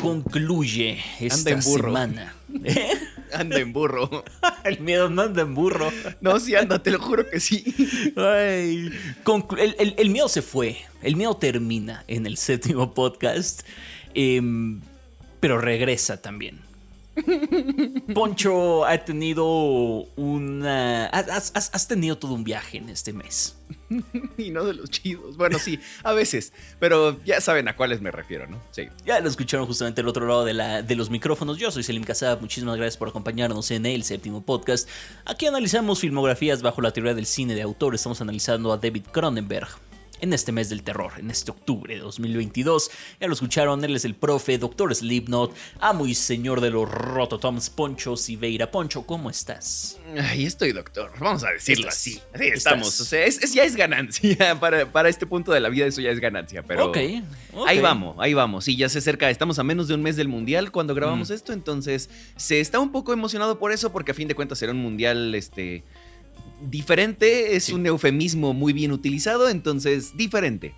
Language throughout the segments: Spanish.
Concluye esta en burro. semana. Anda en burro. El miedo no anda en burro. No, sí anda, te lo juro que sí. Ay, el, el- el miedo se fue. El miedo termina en el séptimo podcast. Em, pero regresa también. Poncho ha tenido una. Has, has- has tenido todo un viaje en este mes. Y no de los chidos. Bueno, sí, a veces. Pero ya saben a cuáles me refiero, ¿no? Sí. Ya lo escucharon justamente al otro lado de, la, de los micrófonos. Yo soy Selim Casab. Muchísimas gracias por acompañarnos en el séptimo podcast. Aquí analizamos filmografías bajo la teoría del cine de autor. Estamos analizando a David Cronenberg. En este mes del terror, en este octubre de 2022. Ya lo escucharon, él es el profe, doctor Slipknot, amo y señor de los rototoms, Poncho Siveira. Poncho, ¿cómo estás? Ahí estoy, doctor. Vamos a decirlo así. Así estamos. estás- O sea, es, es- ya es ganancia. Para, para este punto de la vida, eso ya es ganancia. Pero ok, ok. ahí vamos, ahí vamos. Sí, ya se acerca. Estamos a menos de un mes del mundial cuando grabamos Mm. esto. Entonces, se está un poco emocionado por eso, porque a fin de cuentas será un mundial este, diferente. Es Sí. un eufemismo muy bien utilizado. Entonces, diferente.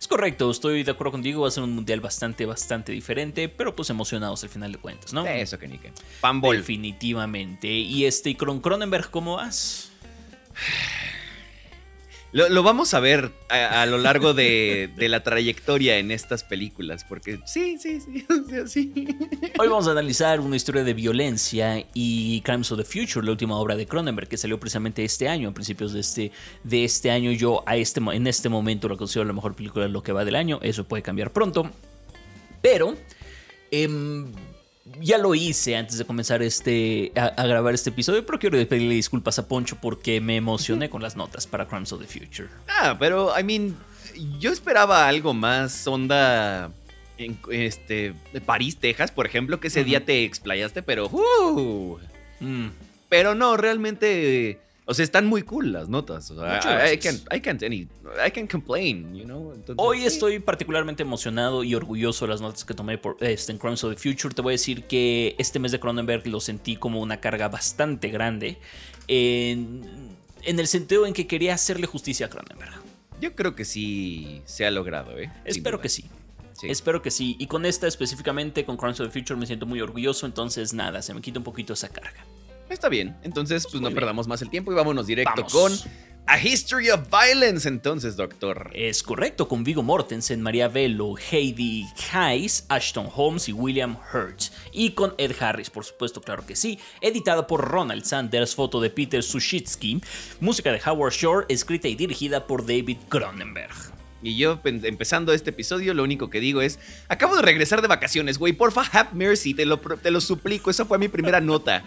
Es correcto, estoy de acuerdo contigo. Va a ser un mundial bastante, bastante diferente, pero pues emocionados al final de cuentas, ¿no? Eso que ni que. Definitivamente. Y este, y con Cronenberg, ¿cómo vas? Lo, vamos a ver a, lo largo de, la trayectoria en estas películas, porque sí, sí, sí, sea, sí. Hoy vamos a analizar una historia de violencia y Crimes of the Future, la última obra de Cronenberg que salió precisamente este año, a principios de este, de este año. Yo a este, en este momento lo considero la mejor película de lo que va del año. Eso puede cambiar pronto. Pero em, ya lo hice antes de comenzar este, a, a grabar este episodio, pero quiero pedirle disculpas a Poncho porque me emocioné con las notas para Crimes of the Future. Ah, pero, I mean, yo esperaba algo más onda en este, de París, Texas, por ejemplo, que ese día te explayaste, pero, uh, Mm, pero no, realmente, o sea, están muy cool las notas. O sea, I, can't, I can't any, I can't complain, you know. Entonces, Hoy sí. estoy particularmente emocionado y orgulloso de las notas que tomé por, este, en Crimes of the Future. Te voy a decir que este mes de Cronenberg lo sentí como una carga bastante grande. En, en el sentido en que quería hacerle justicia a Cronenberg. Yo creo que sí se ha logrado, ¿eh? Espero que sí. Sí. Espero que sí. Y con esta específicamente, con Crimes of the Future, me siento muy orgulloso. Entonces, nada, se me quita un poquito esa carga. Está bien, entonces pues no bien. perdamos más el tiempo y vámonos directo Vamos. con A History of Violence entonces, doctor. Es correcto, con Vigo Mortensen, María Velo, Heidi Hayes, Ashton Holmes y William Hurt. Y con Ed Harris, por supuesto, claro que sí. Editada por Ronald Sanders, foto de Peter Sushitsky, música de Howard Shore, escrita y dirigida por David Cronenberg. Y yo empezando este episodio lo único que digo es, acabo de regresar de vacaciones, güey, porfa, have mercy, te lo, te lo suplico, esa fue mi primera nota.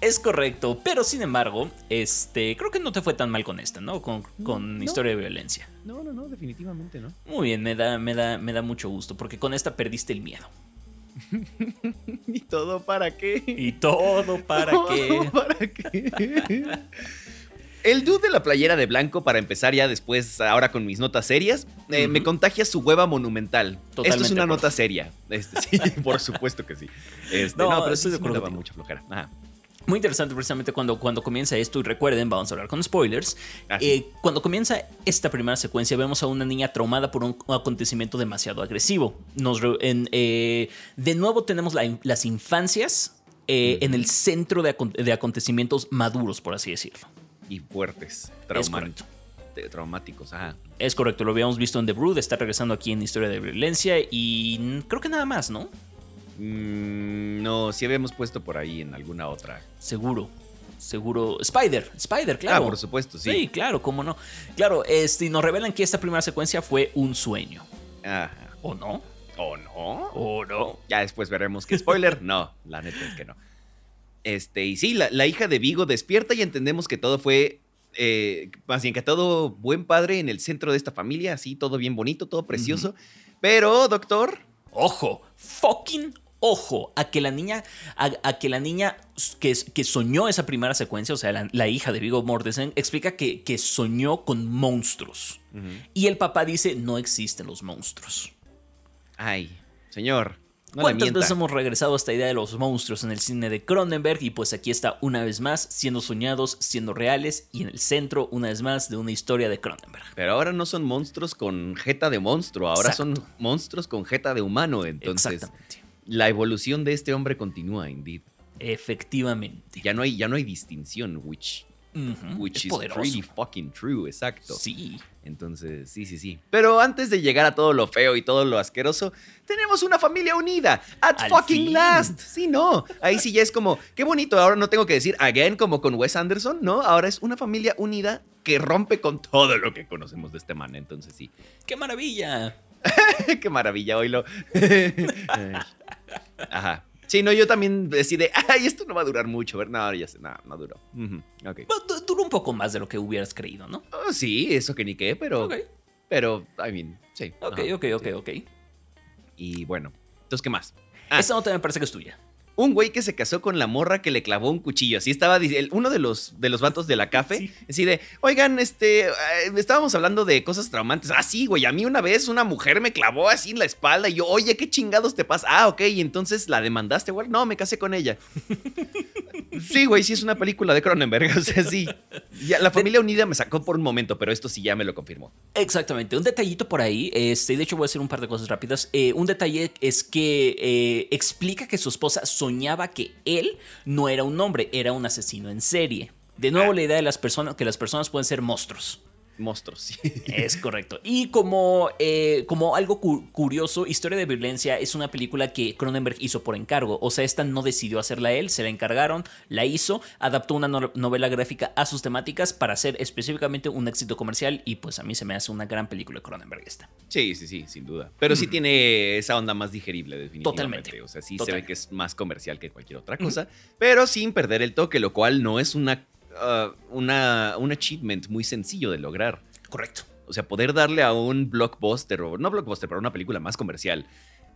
Es correcto, pero sin embargo, este, creo que no te fue tan mal con esta, ¿no? Con, con No. historia de violencia. No, no, no, definitivamente no. Muy bien, me da, me, da, me da mucho gusto, porque con esta perdiste el miedo. ¿Y todo para qué? Y todo para que... ¿Para qué? El dude de la playera de blanco, para empezar ya después, ahora con mis notas serias, eh, me contagia su hueva monumental. Esto es Totalmente una nota seria. Este, sí, por supuesto que sí. Este, No, no, pero estoy sí, de me acuerdo mucha flojera. Ajá. Muy interesante precisamente cuando, cuando comienza esto y recuerden, vamos a hablar con spoilers. Eh, cuando comienza esta primera secuencia vemos a una niña traumada por un acontecimiento demasiado agresivo. Nos re- en, eh, de nuevo tenemos la las infancias eh, en el centro de acontecimientos maduros, por así decirlo. Y fuertes, traumáticos. Ajá. Es correcto, lo habíamos visto en The Brood, está regresando aquí en Historia de Violencia y creo que nada más, ¿no? Mm, no, sí habíamos puesto por ahí en alguna otra. Seguro, seguro. Spider, Spider, claro. Ah, por supuesto, sí. Sí, claro, cómo no. Claro, este, nos revelan que esta primera secuencia fue un sueño. Ajá. ¿O no? ¿O no? ¿O no? Ya después veremos que spoiler. No, la neta es que no. Este, y sí, la, la hija de Vigo despierta y entendemos que todo fue. eh, más bien que todo buen padre en el centro de esta familia, así, todo bien bonito, todo precioso. Pero, doctor, Ojo, fucking ojo a que la niña, a, a que la niña que, que soñó esa primera secuencia, o sea, la, la hija de Vigo Mortensen, explica que, que soñó con monstruos. Y el papá dice, no existen los monstruos. ay, señor, No ¿Cuántas veces hemos regresado a esta idea de los monstruos en el cine de Cronenberg? Y pues aquí está una vez más, siendo soñados, siendo reales y en el centro, una vez más, de una historia de Cronenberg. Pero ahora no son monstruos con jeta de monstruo, ahora son monstruos con jeta de humano. Entonces, Exactamente. la evolución de este hombre continúa, indeed. Efectivamente. Ya no hay, ya no hay distinción, which, which es is poderoso. pretty fucking true, exacto. Sí. Entonces, sí, sí, sí. Pero antes de llegar a todo lo feo y todo lo asqueroso, tenemos una familia unida. At Al fucking fin. last. Sí, no. Ahí sí ya es como, qué bonito. Ahora no tengo que decir again como con Wes Anderson, ¿no? Ahora es una familia unida que rompe con todo lo que conocemos de este man. Entonces, sí. ¡Qué maravilla! qué maravilla, oílo. Ajá. Sí, no, yo también decidí, ay, esto no va a durar mucho. ver, No, ya sé, no, no duró. Ujú, Ok. Bueno, du- Duró un poco más de lo que hubieras creído, ¿no? Oh, sí, eso que ni qué, pero, Ok, pero, I mean, sí. ok, Ajá, ok, ok, sí. ok. Y bueno, entonces, ¿qué más? Ah. Esta nota me parece que es tuya. Un güey que se casó con la morra que le clavó un cuchillo. Así estaba uno de los, de los vatos de la café. Sí. Así de, oigan, este, eh, estábamos hablando de cosas traumantes. Ah, sí, güey, a mí una vez una mujer me clavó así en la espalda y yo, oye, ¿qué chingados te pasa? Ah, ok, y entonces la demandaste, güey. No, me casé con ella. sí, güey, sí es una película de Cronenberg. O sea, sí. Ya, la familia unida me sacó por un momento, pero esto sí ya me lo confirmó. Exactamente. Un detallito por ahí. Este, de hecho, voy a hacer un par de cosas rápidas. Eh, un detalle es que eh, explica que su esposa soñaba que él no era un hombre, era un asesino en serie. De nuevo, Ah. la idea de las personas, que las personas pueden ser monstruos. Monstruos. Es correcto. Y como, eh, como algo cu- curioso, Historia de Violencia es una película que Cronenberg hizo por encargo. O sea, esta no decidió hacerla él, se la encargaron, la hizo, adaptó una no- novela gráfica a sus temáticas para hacer específicamente un éxito comercial. Y pues a mí se me hace una gran película de Cronenberg esta. Sí, sí, sí, sin duda. Pero sí tiene esa onda más digerible, definitivamente. Totalmente. O sea, sí se ve que es más comercial que cualquier otra cosa, pero sin perder el toque, lo cual no es una, ah, una, un achievement muy sencillo de lograr. Correcto. O sea, poder darle a un blockbuster, o no blockbuster, pero a una película más comercial,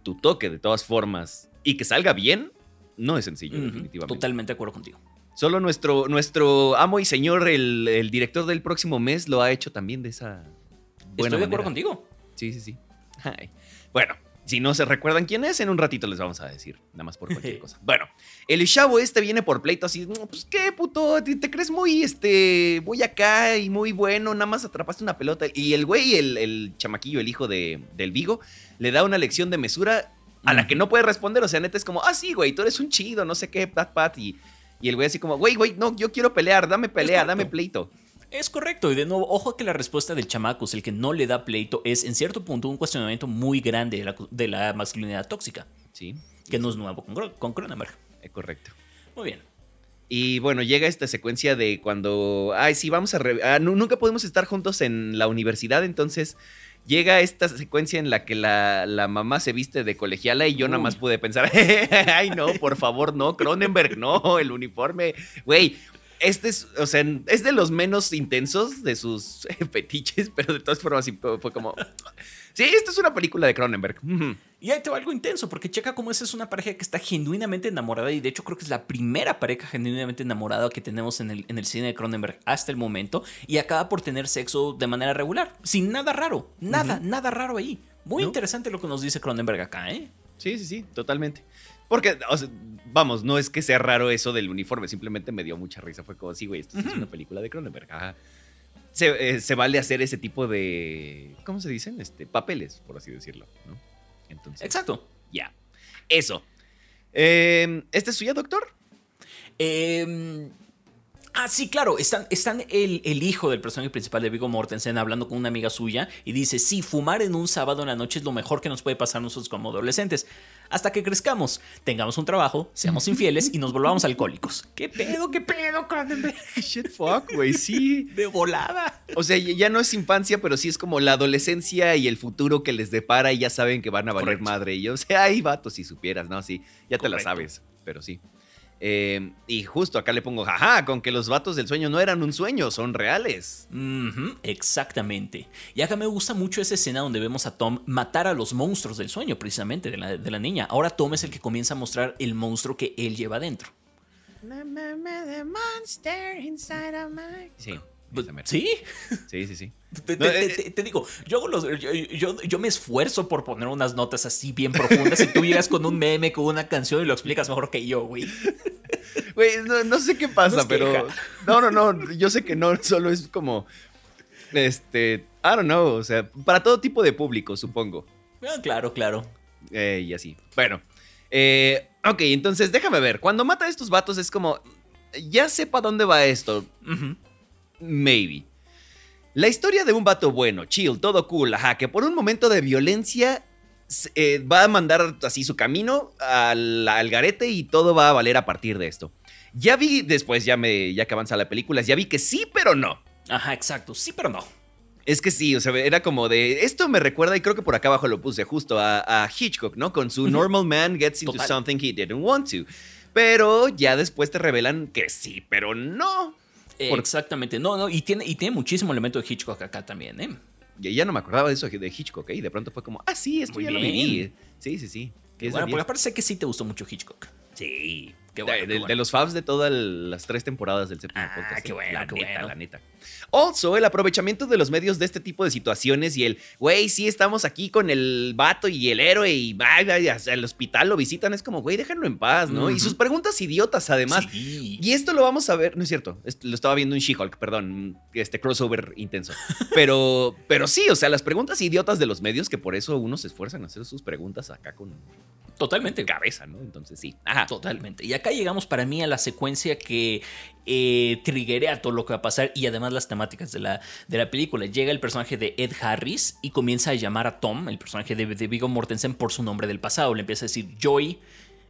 tu toque de todas formas y que salga bien, no es sencillo, Ujú, definitivamente. Totalmente de acuerdo contigo. Solo nuestro, nuestro amo y señor, el, el director del próximo mes, lo ha hecho también de esa buena Estoy de acuerdo contigo. Sí, sí, sí. Ay. Bueno, si no se recuerdan quién es, en un ratito les vamos a decir. Nada más por cualquier cosa. Bueno, el chavo este viene por pleito así. "No, Pues qué puto, te, te crees muy, este, muy acá y muy bueno. Nada más atrapaste una pelota. Y el güey, el, el chamaquillo, el hijo de, del Vigo, le da una lección de mesura a la que no puede responder. O sea, neta es como, ah, sí, güey, tú eres un chido, no sé qué, pat, pat. Y, y el güey así como, güey, güey, no, yo quiero pelear, dame pelea, dame pleito. Es correcto, y de nuevo, ojo que la respuesta del chamaco, el que no le da pleito, es en cierto punto un cuestionamiento muy grande de la, de la masculinidad tóxica, Sí, que no es nuevo con, con Cronenberg. es correcto. Muy bien. Y bueno, llega esta secuencia de cuando, ay, sí, vamos a... ah, nu- nunca podemos estar juntos en la universidad, entonces llega esta secuencia en la que la, la mamá se viste de colegiala y yo nada más pude pensar, ay, no, por favor, no, Cronenberg, no, el uniforme, güey. Este es, o sea, es de los menos intensos de sus fetiches, pero de todas formas fue como, sí, esto es una película de Cronenberg. Y ahí te va algo intenso, porque checa cómo esa es una pareja que está genuinamente enamorada, y de hecho creo que es la primera pareja genuinamente enamorada que tenemos en el, en el cine de Cronenberg hasta el momento, y acaba por tener sexo de manera regular, sin nada raro, nada, nada raro ahí. Muy ¿No? interesante lo que nos dice Cronenberg acá, ¿eh? Sí, sí, sí, totalmente. Porque, o sea, vamos, no es que sea raro eso del uniforme, simplemente me dio mucha risa. Fue como, sí, güey, esto es una película de Cronenberg. Ajá. Se, eh, se vale hacer ese tipo de, ¿cómo se dicen? Este, papeles, por así decirlo, ¿no? Entonces, Exacto. ya. Eso. Eh, ¿Este es suya, doctor? Eh, ah, sí, claro. Están, están el, el hijo del personaje principal de Vigo Mortensen hablando con una amiga suya y dice: Sí, fumar en un sábado en la noche es lo mejor que nos puede pasar a nosotros como adolescentes. Hasta que crezcamos, tengamos un trabajo, seamos infieles y nos volvamos alcohólicos. ¿Qué pedo, qué pedo, Cronenberg? Shit, fuck, güey, sí. De volada. O sea, ya no es infancia, pero sí es como la adolescencia y el futuro que les depara y ya saben que van a valer Correcto. madre. Y yo, o sea, ay, vato, si supieras, ¿no? Sí, ya te la sabes, pero sí. Eh, y justo acá le pongo, jaja, con que los vatos del sueño no eran un sueño, son reales. Exactamente. Y acá me gusta mucho esa escena donde vemos a Tom matar a los monstruos del sueño, precisamente, de la, de la niña. Ahora Tom es el que comienza a mostrar el monstruo que él lleva dentro. Sí. Pues. ¿Sí? Sí, sí, sí. Te, No, te- eh, te- te digo, yo, hago los- yo, yo- yo me esfuerzo por poner unas notas así bien profundas y tú llegas con un meme, con una canción y lo explicas mejor que yo, güey. Güey, no, no sé qué pasa, pero. queja. No, no, no. Yo sé que no solo es como. Este. I don't know. O sea, para todo tipo de público, supongo. Ah, claro, claro. Eh, y así. Bueno. eh, ok, entonces déjame ver. Cuando mata a estos vatos es como. Ya sé para dónde va esto. Ujú. Maybe. La historia de un vato bueno, chill, todo cool, ajá, que por un momento de violencia eh, va a mandar así su camino al, al garete y todo va a valer a partir de esto. Ya vi después, ya, me, ya que avanza la película, ya vi que sí, pero no. Ajá, exacto. Sí, pero no. Es que sí, o sea, era como de. Esto me recuerda, y creo que por acá abajo lo puse justo a, a Hitchcock, ¿no? Con su. Normal Man Gets into Total. Something He Didn't Want to. Pero ya después te revelan que sí, pero no. Eh, Por- Exactamente. No, no, y tiene, y tiene muchísimo elemento de Hitchcock acá también, ¿eh? Ya, ya no me acordaba de eso de Hitchcock, ¿eh? Y de pronto fue como, ah, sí, esto Muy ya lo bien. viví. Sí, sí, sí. Qué bueno, porque aparte sé que sí te gustó mucho Hitchcock. Sí. Qué bueno, de, qué de- bueno. de los fabs de todas las tres temporadas del séptimo Ah, podcast. qué ¿eh? bueno, La qué neta, bueno. la neta. Also, el aprovechamiento de los medios de este tipo de situaciones y el, güey, sí, estamos aquí con el vato y el héroe y vaya, al hospital lo visitan. Es como, güey, déjenlo en paz, ¿no? Y sus preguntas idiotas, además. Sí. Y esto lo vamos a ver, no es cierto, lo estaba viendo en She-Hulk, perdón, este crossover intenso. Pero, pero sí, o sea, las preguntas idiotas de los medios, que por eso uno se esfuerza en hacer sus preguntas acá con Totalmente. cabeza, ¿no? Entonces sí. Ajá. Totalmente. Y acá llegamos para mí a la secuencia que eh, triggerea todo lo que va a pasar y además las temáticas de la, de la película. Llega el personaje de Ed Harris y comienza a llamar a Tom, el personaje de, Viggo Mortensen, por su nombre del pasado. Le empieza a decir, Joy,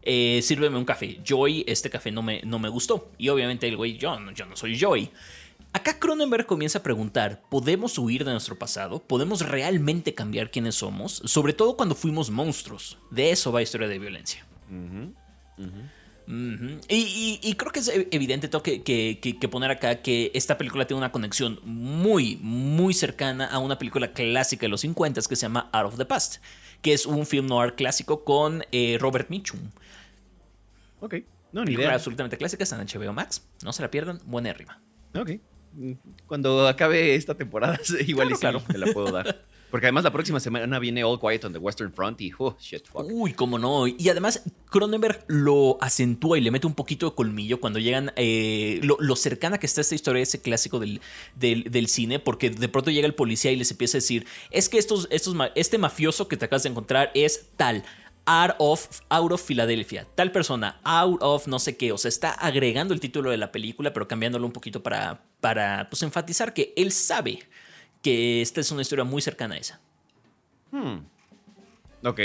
eh, sírveme un café. Joy, este café no me, no me gustó. Y obviamente el güey, yo, yo no soy Joy. Acá Cronenberg comienza a preguntar, ¿podemos huir de nuestro pasado? ¿Podemos realmente cambiar quiénes somos? Sobre todo cuando fuimos monstruos. De eso va Historia de Violencia. Ujú, y, y- y creo que es evidente, tengo que, que- que- poner acá que esta película tiene una conexión muy, muy cercana a una película clásica de los 50 que se llama Out of the Past, que es un film noir clásico con eh, Robert Mitchum. Ok. No, ni idea. absolutamente clásica, está en HBO Max. No se la pierdan, buena rima. Ok. Mm, Cuando acabe esta temporada, igual y sí, Claro, claro. me la puedo dar. Porque además la próxima semana viene All Quiet on the Western Front y, oh, shit, fuck. Uy, cómo no. Y además, Cronenberg lo acentúa y le mete un poquito de colmillo cuando llegan. eh, lo, cercana que está esta historia, ese clásico del, del, cine, porque de pronto llega el policía y les empieza a decir: Es que estos, estos, este mafioso que te acabas de encontrar es tal. Out of, out of Philadelphia, tal persona, out of no sé qué, o sea, está agregando el título de la película, pero cambiándolo un poquito para, para pues, enfatizar que él sabe que esta es una historia muy cercana a esa. Hmm. Ok.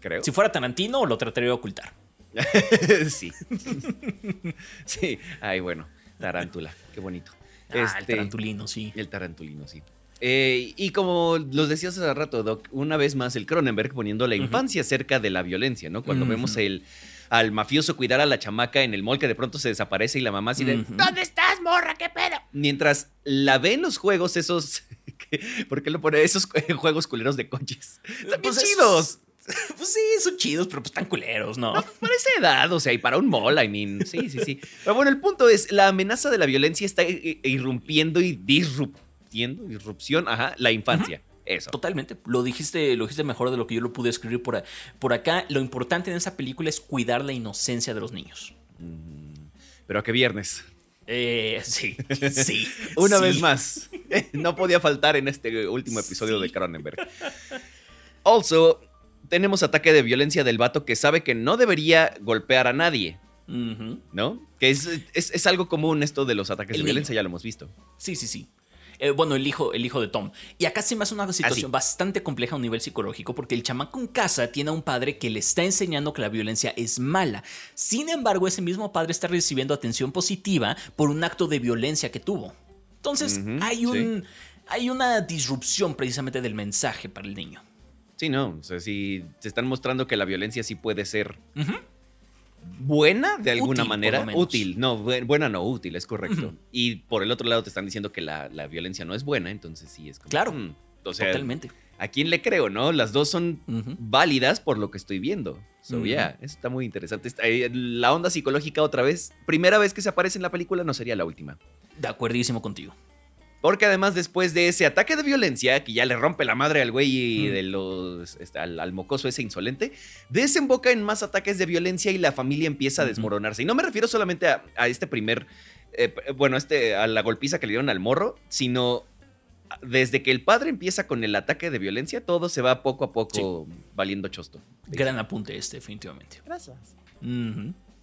Creo. Si fuera Tarantino, lo trataría de ocultar. sí. sí. Ay, bueno. Tarántula. Qué bonito. Ah, el Este, tarantulino, sí. El tarantulino, sí. Eh, y como los decías hace rato, Doc, una vez más el Cronenberg poniendo la infancia cerca de la violencia, ¿no? Cuando vemos el, al mafioso cuidar a la chamaca en el mall que de pronto se desaparece y la mamá así de. ¿dónde estás, morra? ¿Qué pedo? Mientras la ve en los juegos esos, ¿por qué lo pone? Esos juegos culeros de coches. Están bien Pues esos- chidos. Pues sí, son chidos, pero pues están culeros, ¿no? No, para esa edad, o sea, y para un mall, I mean, sí, sí, sí. Pero bueno, el punto es, la amenaza de la violencia está irrumpiendo y disruptiendo, disrupción, ajá, la infancia. Eso. Totalmente. Lo dijiste, lo dijiste mejor de lo que yo lo pude escribir por, a- por acá. Lo importante en esa película es cuidar la inocencia de los niños. Mm, Pero que viernes. Eh, sí, sí. Una sí. vez más. No podía faltar en este último episodio Sí. de Cronenberg. Also, tenemos ataque de violencia del vato que sabe que no debería golpear a nadie. ¿no? Que es, es- es algo común esto de los ataques El de niño. violencia, ya lo hemos visto. Sí, sí, sí. Eh, bueno, el hijo, el hijo de Tom. Y acá se me hace una situación sí. bastante compleja a un nivel psicológico porque el chamaco en casa tiene a un padre que le está enseñando que la violencia es mala. Sin embargo, ese mismo padre está recibiendo atención positiva por un acto de violencia que tuvo. Entonces, hay, un, hay una disrupción precisamente del mensaje para el niño. Sí, no, o sea, si te están mostrando que la violencia sí puede ser. Buena de alguna Útil, manera. Útil, no, bu- buena no, útil, es correcto. Y por el otro lado te están diciendo que la, la violencia no es buena, entonces sí es como. Claro, mm, o sea, Totalmente. ¿a quién le creo, no? Las dos son válidas por lo que estoy viendo. So, yeah, eso está muy interesante. Eh, La onda psicológica otra vez, primera vez que se aparece en la película, no sería la última. De acuerdísimo contigo. Porque además después de ese ataque de violencia, que ya le rompe la madre al güey y Mm. de los, este, al, al mocoso ese insolente, desemboca en más ataques de violencia y la familia empieza a desmoronarse. Y no me refiero solamente a, a este primer, eh, p- bueno, este, a la golpiza que le dieron al morro, sino desde que el padre empieza con el ataque de violencia, todo se va poco a poco valiendo chosto. Gran apunte este, definitivamente. Gracias.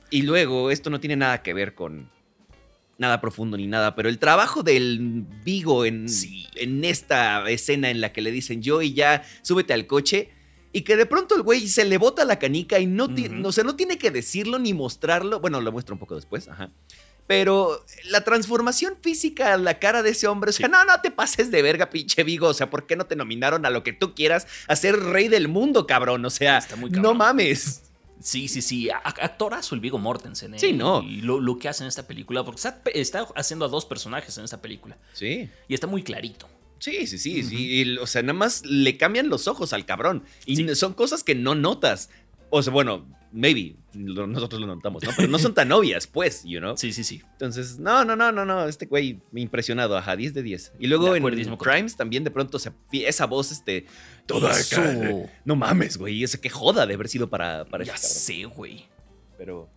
Y luego, esto no tiene nada que ver con nada profundo ni nada, pero el trabajo del Vigo en, Sí. en esta escena en la que le dicen yo y ya súbete al coche y que de pronto el güey se le bota la canica y no, ti- Ujú. o sea, no tiene que decirlo ni mostrarlo, bueno, lo muestra un poco después, ajá. Pero la transformación física a la cara de ese hombre, o sea, no, no te pases de verga, pinche Vigo, o sea, ¿por qué no te nominaron a lo que tú quieras a ser rey del mundo, cabrón? O sea, Está muy no mames. Sí, sí, sí. Actorazo el Vigo Mortensen. ¿eh? Sí, no. Y lo, lo que hace en esta película, porque está, está haciendo a dos personajes en esta película. Sí. Y está muy clarito. Sí, sí, sí, sí. Y, o sea, nada más le cambian los ojos al cabrón. Y Sí. son cosas que no notas. O sea, bueno, maybe nosotros lo notamos, ¿no? Pero no son tan obvias, pues, you know. Sí, sí, sí. Entonces, no, no, no, no, no. Este güey me impresionado, ajá, 10 de 10. Y luego De en acuerdísimo contigo. Crimes también de pronto se, esa voz, este, toda Eso. acá, No mames, güey. Ese que joda de haber sido para, para ya este sé, güey. Pero,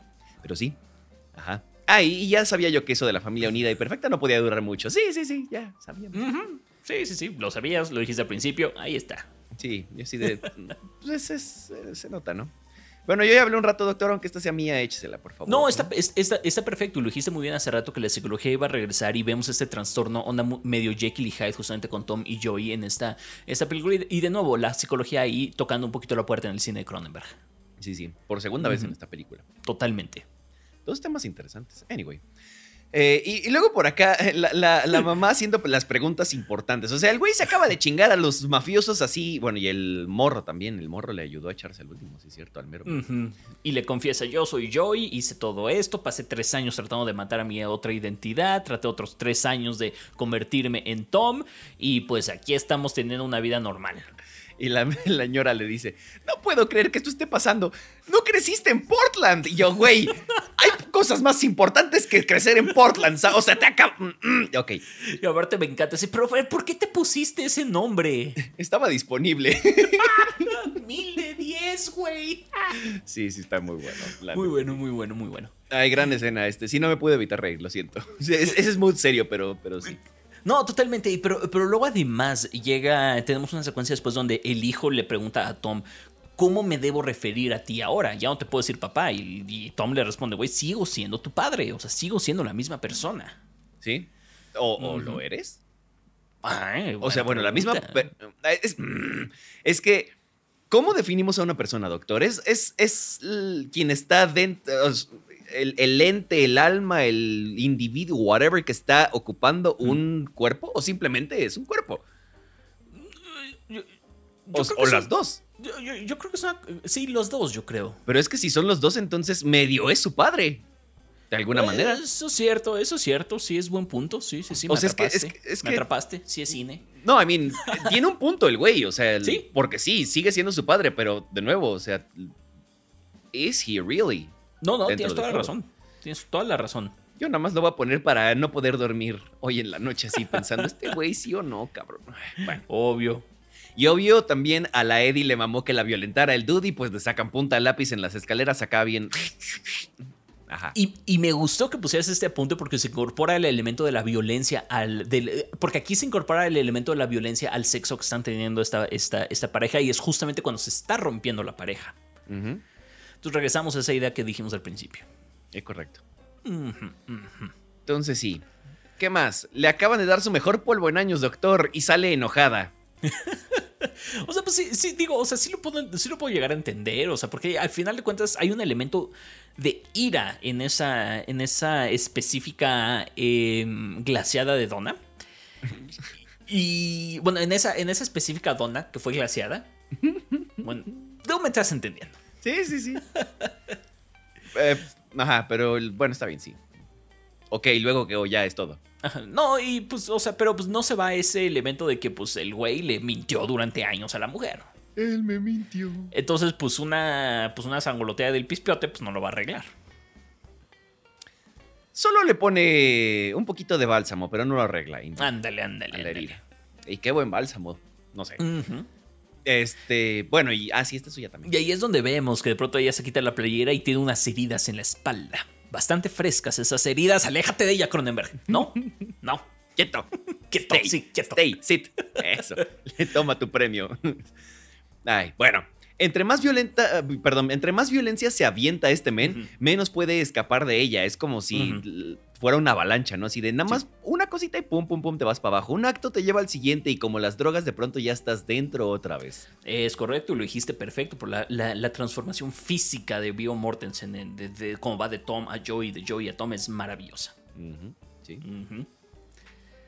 pero sí. Ajá. Ah, y ya sabía yo que eso de la familia unida y perfecta no podía durar mucho. Sí, sí, sí, ya sabíamos. Ujú. Sí, sí, sí. Lo sabías, lo dijiste al principio. Ahí está. Sí, yo sí de. Pues es- es- se nota, ¿no? Bueno, yo ya hablé un rato, doctor, aunque esta sea mía, échesela, por favor. No, está, es- está, está perfecto. y Lo dijiste muy bien hace rato que la psicología iba a regresar y vemos este trastorno onda medio Jekyll y Hyde justamente con Tom y Joey en esta, esta película. Y, de nuevo, la psicología ahí tocando un poquito la puerta en el cine de Cronenberg. Sí, sí, por segunda vez en esta película. Totalmente. Dos temas interesantes. Anyway. Eh, y, y luego por acá, la, la- la mamá haciendo las preguntas importantes. O sea, el güey se acaba de chingar a los mafiosos así. Bueno, y el morro también. El morro le ayudó a echarse el último, sí, es cierto, al mero. Y le confiesa, yo soy Joey, hice todo esto, pasé tres años tratando de matar a mi otra identidad, traté otros tres años de convertirme en Tom y pues aquí estamos teniendo una vida normal. Y la, la señora le dice: No puedo creer que esto esté pasando. No creciste en Portland. Y yo, güey, hay cosas más importantes que crecer en Portland. O sea, te acabo. Ok, Y aparte me encanta ese, pero ¿por qué te pusiste ese nombre? estaba disponible. Mil de diez, güey. Sí, sí, está muy bueno. la Muy bueno, muy bueno, muy bueno. Ay, gran escena este. Sí, no me pude evitar reír, lo siento. Sí, es- Ese es muy serio, pero, pero sí. No, totalmente, pero, pero luego además llega, tenemos una secuencia después donde el hijo le pregunta a Tom, ¿cómo me debo referir a ti ahora? Ya no te puedo decir papá. Y, y Tom le responde, güey, sigo siendo tu padre, o sea, sigo siendo la misma persona. ¿Sí? ¿O, o lo eres? Ay, O sea, bueno, la misma... Es, es que, ¿cómo definimos a una persona, doctor? ¿Es, es, es quien está dentro... El, el ente, el alma, el individuo, whatever que está ocupando un cuerpo o simplemente es un cuerpo. Yo- yo O, o son- las dos. Yo, yo- creo que son. Sí, los dos, yo creo. Pero es que si son los dos, entonces medio es su padre. De alguna manera. Eso es cierto, eso es cierto. Sí, es buen punto. Sí, sí, sí. Me O sea, es que- es que- es Me que- atrapaste. Sí, es cine. No, I mean, tiene un punto el güey, o sea, el- Sí. porque sí, sigue siendo su padre, pero de nuevo, o sea, ¿is he really? No, no, tienes toda la razón. Tienes toda la razón. Yo nada más lo voy a poner para no poder dormir hoy en la noche así pensando, este güey sí o no, cabrón. Bueno. Obvio. Y obvio, también a la Eddie le mamó que la violentara el dude y pues le sacan punta al lápiz en las escaleras acá bien... Ajá. Y, y me gustó que pusieras este apunte porque se incorpora el elemento de la violencia al. del- porque aquí se incorpora el elemento de la violencia al sexo que están teniendo esta, esta, esta pareja y es justamente cuando se está rompiendo la pareja. Ujú, Entonces regresamos a esa idea que dijimos al principio. Es correcto. Entonces sí. ¿Qué más? Le acaban de dar su mejor polvo en años, doctor, y sale enojada. O sea, pues sí, sí, digo, o sea, sí lo, puedo, sí lo puedo llegar a entender, o sea, porque al final de cuentas hay un elemento de ira en esa, en esa específica eh, glaciada de dona. Y bueno, en esa, en esa específica dona que fue glaciada. Bueno, no me estás entendiendo. Sí, sí, sí. Eh, ajá, pero bueno, está bien, sí. Ok, luego que oh, ya es todo. Ajá. No, y pues, o sea, pero pues no se va ese elemento de que pues el güey le mintió durante años a la mujer. Él me mintió. Entonces, pues una, pues una sangolotea del pispiote, pues no lo va a arreglar. Solo le pone un poquito de bálsamo, pero no lo arregla. Ándale, ándale. Y qué buen bálsamo. No sé. Ujú. Este, bueno, y ah, sí, esta es suya también. Y ahí es donde vemos que de pronto ella se quita la playera y tiene unas heridas en la espalda. Bastante frescas esas heridas. Aléjate de ella, Cronenberg. No, no. Quieto. Quieto, Stay, sí, quieto. Stay, sit. Eso. Le toma tu premio. Ay, bueno. Entre más violenta, eh, perdón, entre más violencia se avienta este men, menos puede escapar de ella. Es como si fuera una avalancha, ¿no? Así de nada más una cosita y pum, pum, pum, te vas para abajo. Un acto te lleva al siguiente y como las drogas, de pronto ya estás dentro otra vez. Es correcto, lo dijiste perfecto. Por la, la- la transformación física de Bio Mortensen, en- de, de cómo va de Tom a Joey, de Joey a Tom, es maravillosa. Ujú, Sí, Ujú.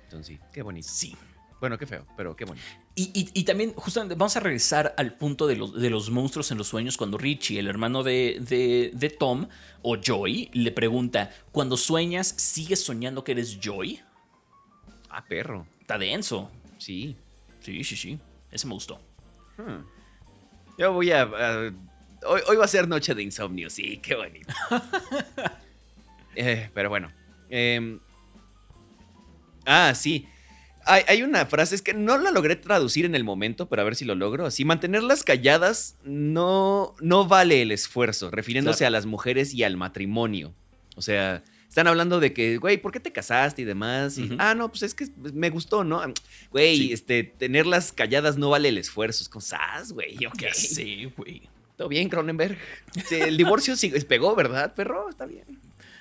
entonces sí, qué bonito. Sí. Bueno, qué feo, pero qué bonito. Y, y- y también, justamente, vamos a regresar al punto de los, de los monstruos en los sueños cuando Richie, el hermano de, de- de Tom, o Joey, le pregunta, cuando sueñas, ¿sigues soñando que eres Joey? Ah, perro. Está denso. Sí. Sí, sí, sí. Ese me gustó. Hmm. Yo voy a. a- hoy, hoy va a ser noche de insomnio, sí, qué bonito. Eh, pero bueno. em, ah, sí. Hay, hay una frase, es que no la logré traducir en el momento, pero a ver si lo logro. Así, mantenerlas calladas no, no vale el esfuerzo, refiriéndose Claro. a las mujeres y al matrimonio. O sea, están hablando de que, güey, ¿por qué te casaste y demás? Y, ah, no, pues es que me gustó, ¿no? Güey, Sí. este, tenerlas calladas no vale el esfuerzo. Es como, ¿sabes, güey? Ok. Ya sé, güey. Todo bien, Cronenberg. El divorcio sí pegó, ¿verdad, perro? Está bien.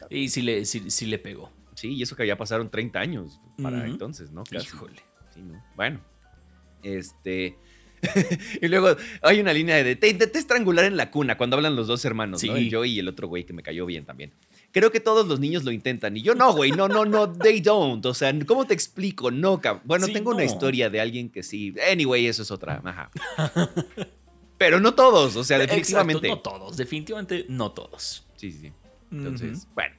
Y sí le, sí, sí le pegó. Sí, y eso que ya pasaron 30 años para entonces, ¿no? Casi. Híjole. Sí, ¿no? Bueno. Este. y luego hay una línea de. Te intenté estrangular en la cuna cuando hablan los dos hermanos, ¿no? Sí. El yo y el otro güey que me cayó bien también. Creo que todos los niños lo intentan. Y yo, no, güey, no, no, no, they don't. O sea, ¿cómo te explico? No, cab- Bueno, Sí, tengo una no. historia de alguien que sí. Anyway, eso es otra. Ajá. Pero no todos, o sea, definitivamente. Exacto, no todos, definitivamente no todos. Sí, sí, sí. Entonces, bueno.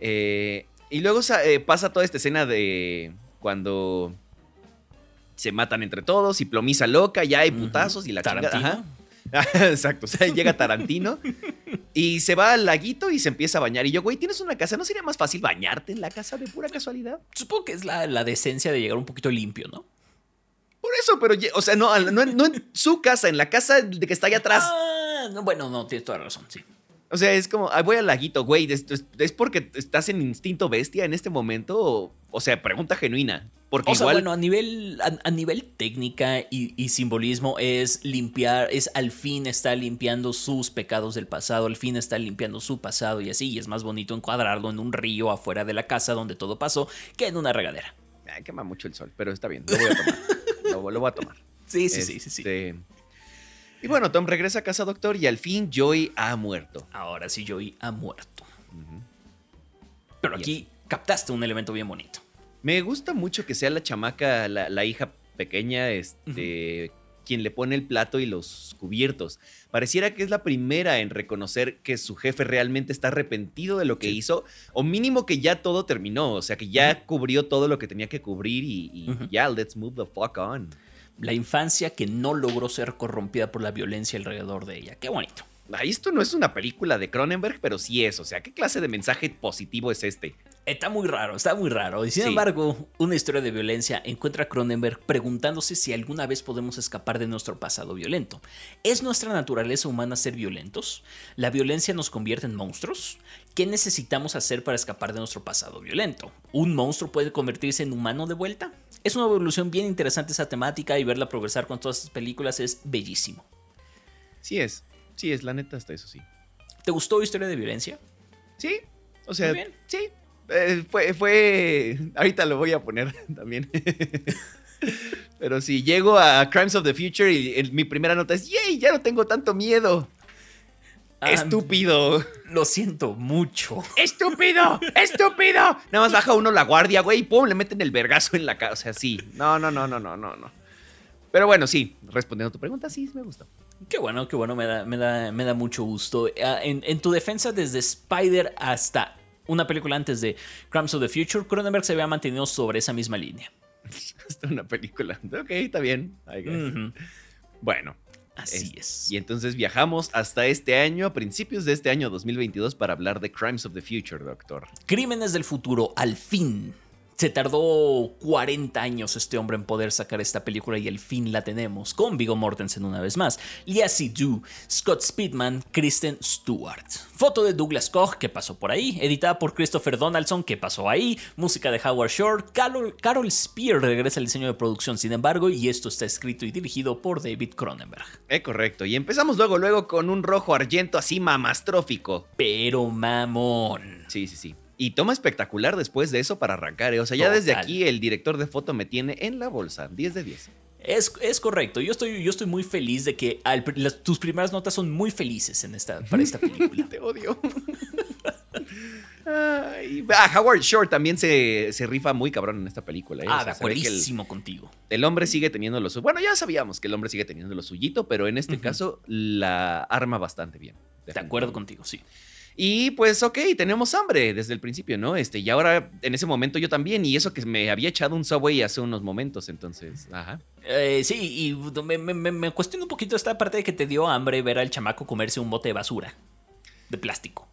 Eh, y luego eh, pasa toda esta escena de cuando se matan entre todos y plomiza loca, ya hay putazos y la Tarantino. Ajá. Exacto, o sea, llega Tarantino y se va al laguito y se empieza a bañar. Y yo, güey, ¿tienes una casa? ¿No sería más fácil bañarte en la casa de pura casualidad? Supongo que es la, la decencia de llegar un poquito limpio, ¿no? Por eso, pero, o sea, no, no en su casa, en la casa de que está allá atrás. Ah, no, bueno, no, tienes toda la razón, sí. O sea, es como, "Ay, voy al laguito, güey, ¿es, porque estás en instinto bestia en este momento? O, o sea, pregunta genuina. Porque O sea, bueno, a nivel, a, a nivel técnica y, y simbolismo es limpiar, es al fin está limpiando sus pecados del pasado, al fin está limpiando su pasado y así, y es más bonito encuadrarlo en un río afuera de la casa donde todo pasó que en una regadera. Ay, quema mucho el sol, pero está bien, lo voy a tomar. lo, lo voy a tomar. Sí, sí, sí, sí, sí. Y bueno, Tom regresa a casa, doctor, y al fin Joy ha muerto. Ahora sí, Joey ha muerto. Pero aquí captaste un elemento bien bonito. Me gusta mucho que sea la chamaca, la, la hija pequeña, este, quien le pone el plato y los cubiertos. Pareciera que es la primera en reconocer que su jefe realmente está arrepentido de lo que Sí. hizo, o mínimo que ya todo terminó, o sea, que ya cubrió todo lo que tenía que cubrir y, ya, let's move the fuck on. La infancia que no logró ser corrompida por la violencia alrededor de ella. Qué bonito. Esto no es una película de Cronenberg, pero sí es, o sea, ¿qué clase de mensaje positivo es este? Está muy raro, está muy raro. Y sin Sí. embargo, una historia de violencia encuentra a Cronenberg preguntándose si alguna vez podemos escapar de nuestro pasado violento. ¿Es nuestra naturaleza humana ser violentos? ¿La violencia nos convierte en monstruos? ¿Qué necesitamos hacer para escapar de nuestro pasado violento? ¿Un monstruo puede convertirse en humano de vuelta? Es una evolución bien interesante esa temática y verla progresar con todas estas películas es bellísimo. Sí es, sí es, la neta hasta eso sí. ¿Te gustó Historia de Violencia? Sí, o sea, Muy bien. sí. eh, fue, fue, ahorita lo voy a poner también. Pero sí, llego a Crimes of the Future y el- mi primera nota es, ¡yay! Ya no tengo tanto miedo. Ah, Estúpido. Lo siento mucho. ¡Estúpido! ¡Estúpido! Nada más baja uno la guardia, güey, y pum, le meten el vergazo en la cara. O sea, sí. No, no, no, no, no, no, no. Pero bueno, sí, respondiendo a tu pregunta, sí, me gustó. Qué bueno, qué bueno, me da, me da, me da mucho gusto. Ah, En, en tu defensa, desde Spider hasta una película antes de Crimes of the Future, Cronenberg se había mantenido sobre esa misma línea. Hasta una película. Ok, está bien. Bueno. Así es. Y entonces viajamos hasta este año, a principios de este año 2022, para hablar de Crimes of the Future, doctor. Crímenes del futuro, al fin. Se tardó 40 años este hombre en poder sacar esta película y al fin la tenemos, con Vigo Mortensen una vez más, Lia Du, Scott Speedman, Kristen Stewart. Foto de Douglas Koch, que pasó por ahí, editada por Christopher Donaldson, que pasó ahí, música de Howard Shore, Carol, Carol Spear regresa al diseño de producción, sin embargo, y esto está escrito y dirigido por David Cronenberg. Eh, correcto, y empezamos luego, luego con un rojo argento así mamastrófico. Pero mamón. Sí, sí, sí. Y toma espectacular después de eso para arrancar. ¿eh? O sea, ya desde aquí el director de foto me tiene en la bolsa. 10 de 10. Es, es correcto. Yo estoy, yo estoy muy feliz de que tus primeras notas son muy felices en esta, para esta película. Te odio. Ah, Howard Shore también se, rifa muy cabrón en esta película. ¿eh? Ah, de acuerdísimo contigo. El hombre sigue teniendo lo suyo. Bueno, ya sabíamos que el hombre sigue teniendo lo suyito, pero en este caso la arma bastante bien. De acuerdo contigo, sí. Y pues, ok, tenemos hambre desde el principio, ¿no? Este, y ahora en ese momento yo también, y eso que me había echado un Subway hace unos momentos, entonces, ajá. Eh, sí, y me, me, cuestiono un poquito esta parte de que te dio hambre ver al chamaco comerse un bote de basura, de plástico.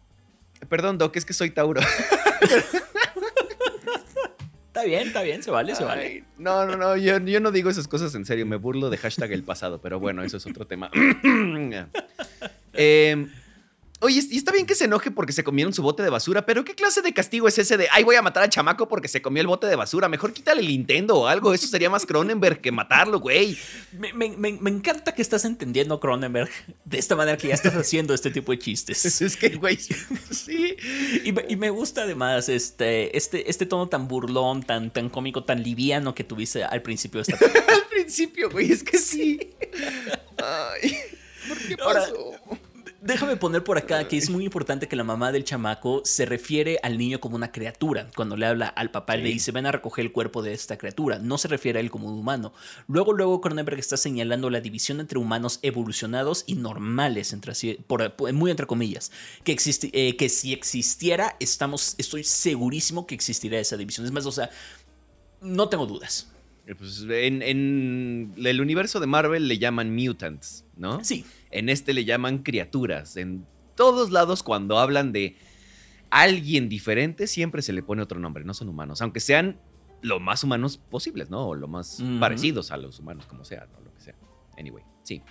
Perdón, Doc, es que soy Tauro. está bien, está bien, se vale, se vale. No, no, no, yo, yo, no digo esas cosas en serio, me burlo de hashtag el pasado, pero bueno, eso es otro tema. eh, Oye, y está bien que se enoje porque se comieron su bote de basura, pero ¿qué clase de castigo es ese de, ay, voy a matar al chamaco porque se comió el bote de basura? Mejor quítale el Nintendo o algo, eso sería más Cronenberg que matarlo, güey. Me, encanta que estás entendiendo Cronenberg de esta manera que ya estás haciendo este tipo de chistes. es que, güey, sí. Y, me gusta además este, este, este tono tan burlón, tan, tan cómico, tan liviano que tuviste al principio de esta Al principio, güey, es que sí. Ay, ¿por qué pasó? Déjame poner por acá que es muy importante que la mamá del chamaco se refiere al niño como una criatura. Cuando le habla al papá, le dice, ven a recoger el cuerpo de esta criatura. No se refiere a él como un humano. Luego, luego, Cronenberg está señalando la división entre humanos evolucionados y normales, entre, por, muy entre comillas. Que, existe, eh, que si existiera, estamos, estoy segurísimo que existiría esa división. Es más, o sea, no tengo dudas. Eh, pues, en, en el universo de Marvel le llaman mutants, ¿no? Sí. En este le llaman criaturas. En todos lados cuando hablan de alguien diferente siempre se le pone otro nombre, no son humanos, aunque sean lo más humanos posibles, ¿no? O lo más parecidos a los humanos, como sea, ¿no? Lo que sea. Anyway, sí.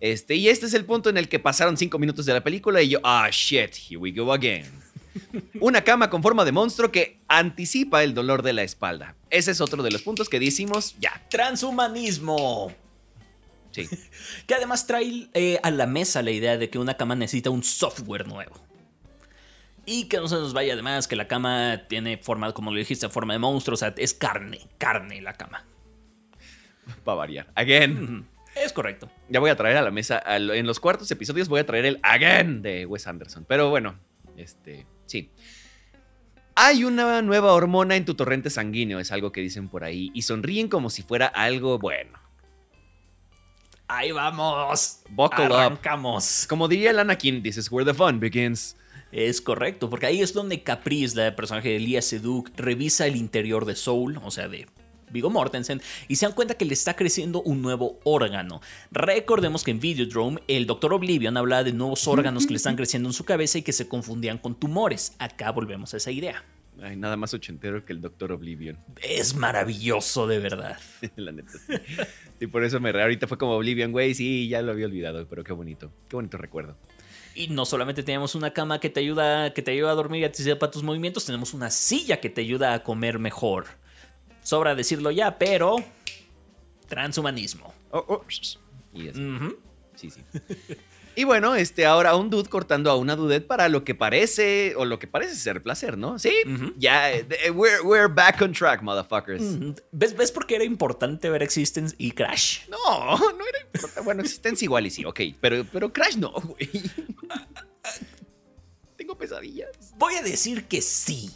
Este, y este es el punto en el que pasaron cinco minutos de la película y yo, ah, shit, here we go again. Una cama con forma de monstruo que anticipa el dolor de la espalda. Ese es otro de los puntos que decimos ya. Transhumanismo. que además trae eh, a la mesa la idea de que una cama necesita un software nuevo. Y que no se nos vaya además que la cama tiene forma, como lo dijiste, forma de monstruo. O sea, es carne, carne la cama. Para variar. Again. Es correcto. Ya voy a traer a la mesa, en los cuartos episodios voy a traer el again de Wes Anderson. Pero bueno, este, sí. Hay una nueva hormona en tu torrente sanguíneo, es algo que dicen por ahí, y sonríen como si fuera algo bueno. Ahí vamos. Buckle Arrancamos. Como diría el Anakin, this is where the fun begins. Es correcto, porque ahí es donde Caprice, la personaje de Lia Seduk, revisa el interior de Soul, o sea, de Vigo Mortensen, y se dan cuenta que le está creciendo un nuevo órgano. Recordemos que en Videodrome el Dr. Oblivion hablaba de nuevos órganos que le están creciendo en su cabeza y que se confundían con tumores. Acá volvemos a esa idea. Ay, nada más ochentero que el Doctor Oblivion. Es maravilloso, de verdad. La neta, sí. Y por eso me ahorita fue como Oblivion, güey, sí, ya lo había olvidado, pero qué bonito, qué bonito recuerdo. Y no solamente tenemos una cama que te ayuda, que te ayuda a dormir y a para tus movimientos, tenemos una silla que te ayuda a comer mejor. Sobra decirlo ya, pero transhumanismo. Oh, oh. Y Sí, sí. Y bueno, este, ahora un dude cortando a una dudette para lo que parece, o lo que parece ser placer, ¿no? Sí, ya, eh, we're, back on track, motherfuckers. ¿Ves, ¿Ves por qué era importante ver Existence y Crash? No, no era importante. Bueno, Existence igual y sí, ok, pero, pero Crash no, güey. Tengo pesadillas. Voy a decir que sí.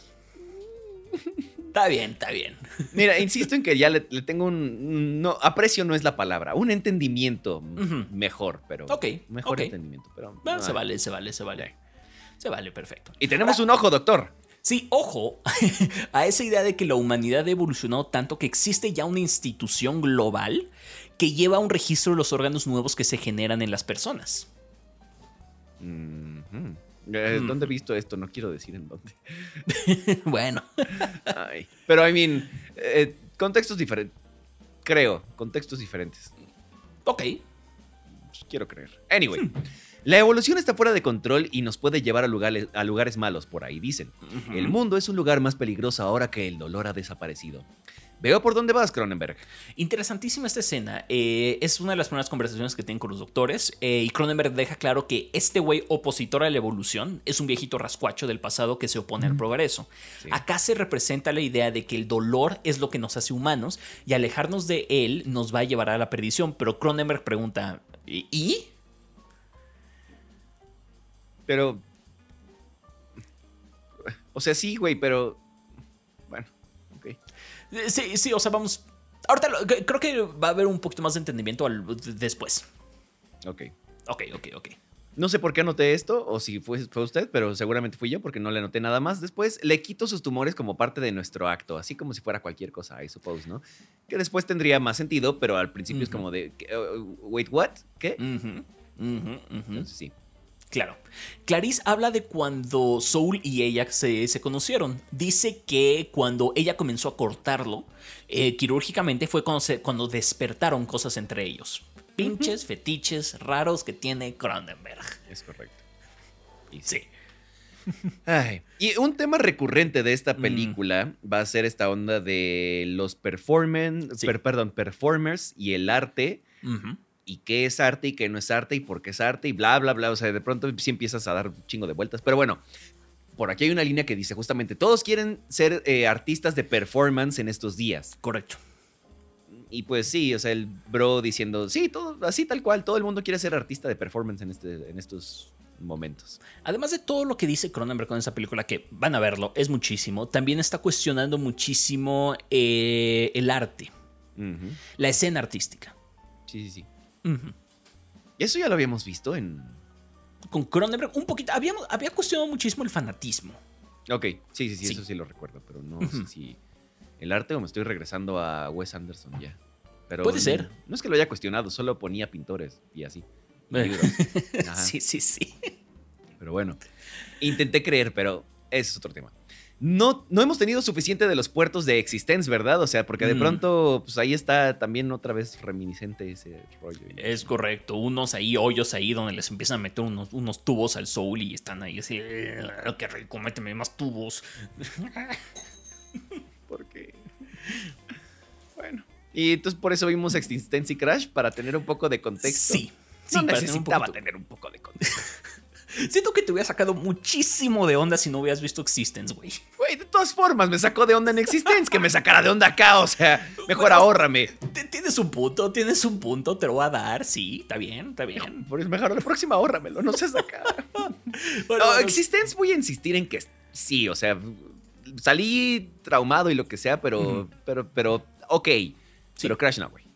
Está bien, está bien. Mira, insisto en que ya le, tengo un. No, aprecio no es la palabra. Un entendimiento mejor, pero. Ok. Mejor entendimiento. Pero, se vale, se vale, se vale. Se vale, perfecto. Y tenemos un ojo, doctor. Sí, ojo a esa idea de que la humanidad ha evolucionado tanto que existe ya una institución global que lleva un registro de los órganos nuevos que se generan en las personas. Eh, ¿Dónde he visto esto? No quiero decir en dónde. bueno. pero, I mean, eh, contextos diferentes. Creo, contextos diferentes. Ok. Pues, quiero creer. Anyway. Hmm. La evolución está fuera de control y nos puede llevar a lugares, a lugares malos, por ahí dicen. El mundo es un lugar más peligroso ahora que el dolor ha desaparecido. Veo por dónde vas, Cronenberg. Interesantísima esta escena. Eh, es una de las primeras conversaciones que tienen con los doctores. Eh, y Cronenberg deja claro que este güey opositor a la evolución es un viejito rascuacho del pasado que se opone al progreso. Acá se representa la idea de que el dolor es lo que nos hace humanos y alejarnos de él nos va a llevar a la perdición. Pero Cronenberg pregunta: ¿y? Pero. O sea, sí, güey, pero. Sí, sí, o sea, vamos. Ahorita creo que va a haber un poquito más de entendimiento después. Ok. Ok, ok, ok. No sé por qué anoté esto, o si fue, fue, usted, pero seguramente fui yo porque no le anoté nada más. Después le quito sus tumores como parte de nuestro acto, así como si fuera cualquier cosa, I suppose, ¿no? Que después tendría más sentido, pero al principio es como de, uh, wait, what? ¿Qué? Entonces, sí. Claro. Clarice habla de cuando Soul y ella se, conocieron. Dice que cuando ella comenzó a cortarlo eh, quirúrgicamente fue cuando, cuando, despertaron cosas entre ellos. Pinches, fetiches raros que tiene Cronenberg. Es correcto. Y sí. y un tema recurrente de esta mm. película va a ser esta onda de los performance, perdón, performers y el arte y qué es arte y qué no es arte y por qué es arte y bla, bla, bla. O sea, de pronto sí empiezas a dar un chingo de vueltas. Pero bueno, por aquí hay una línea que dice justamente, todos quieren ser eh, artistas de performance en estos días. Correcto. Y pues sí, o sea, el bro diciendo, sí, todo, así tal cual, todo el mundo quiere ser artista de performance en, este, en estos momentos. Además de todo lo que dice Cronenberg con esa película, que van a verlo, es muchísimo, también está cuestionando muchísimo eh, el arte, la escena artística. Sí, sí, sí. Eso ya lo habíamos visto en. Con Cronenberg, un poquito. Habíamos, había cuestionado muchísimo el fanatismo. Ok, sí, sí, sí, eso sí lo recuerdo, pero no sé si el arte o me estoy regresando a Wes Anderson ya. Pero Puede ser. No es que lo haya cuestionado, solo ponía pintores y así. sí, sí, sí. Pero bueno, intenté creer, pero ese es otro tema no, no hemos tenido suficiente de los puertos de Existence, ¿verdad? O sea, porque de mm. pronto, pues ahí está también otra vez reminiscente ese rollo. Es correcto, unos ahí, hoyos ahí donde les empiezan a meter unos, unos tubos al soul y están ahí así, qué rico, méteme más tubos. porque Bueno. Y entonces por eso vimos Existence y Crash, para tener un poco de contexto. Sí. Sí, necesitaba tener un poco de contexto. Siento que te hubiera sacado muchísimo de onda si no hubieras visto Existence, güey. Güey, de todas formas, me sacó de onda en Existence, que me sacara de onda acá, o sea, mejor ahórrame. Tienes un punto, tienes un punto, te lo voy a dar, sí, está bien, está bien. Por eso mejor la próxima ahórramelo, no seas acá. bueno, Existence voy a insistir en que sí, o sea, salí traumado y lo que sea, pero, pero, pero, ok. Pero Crash no, güey.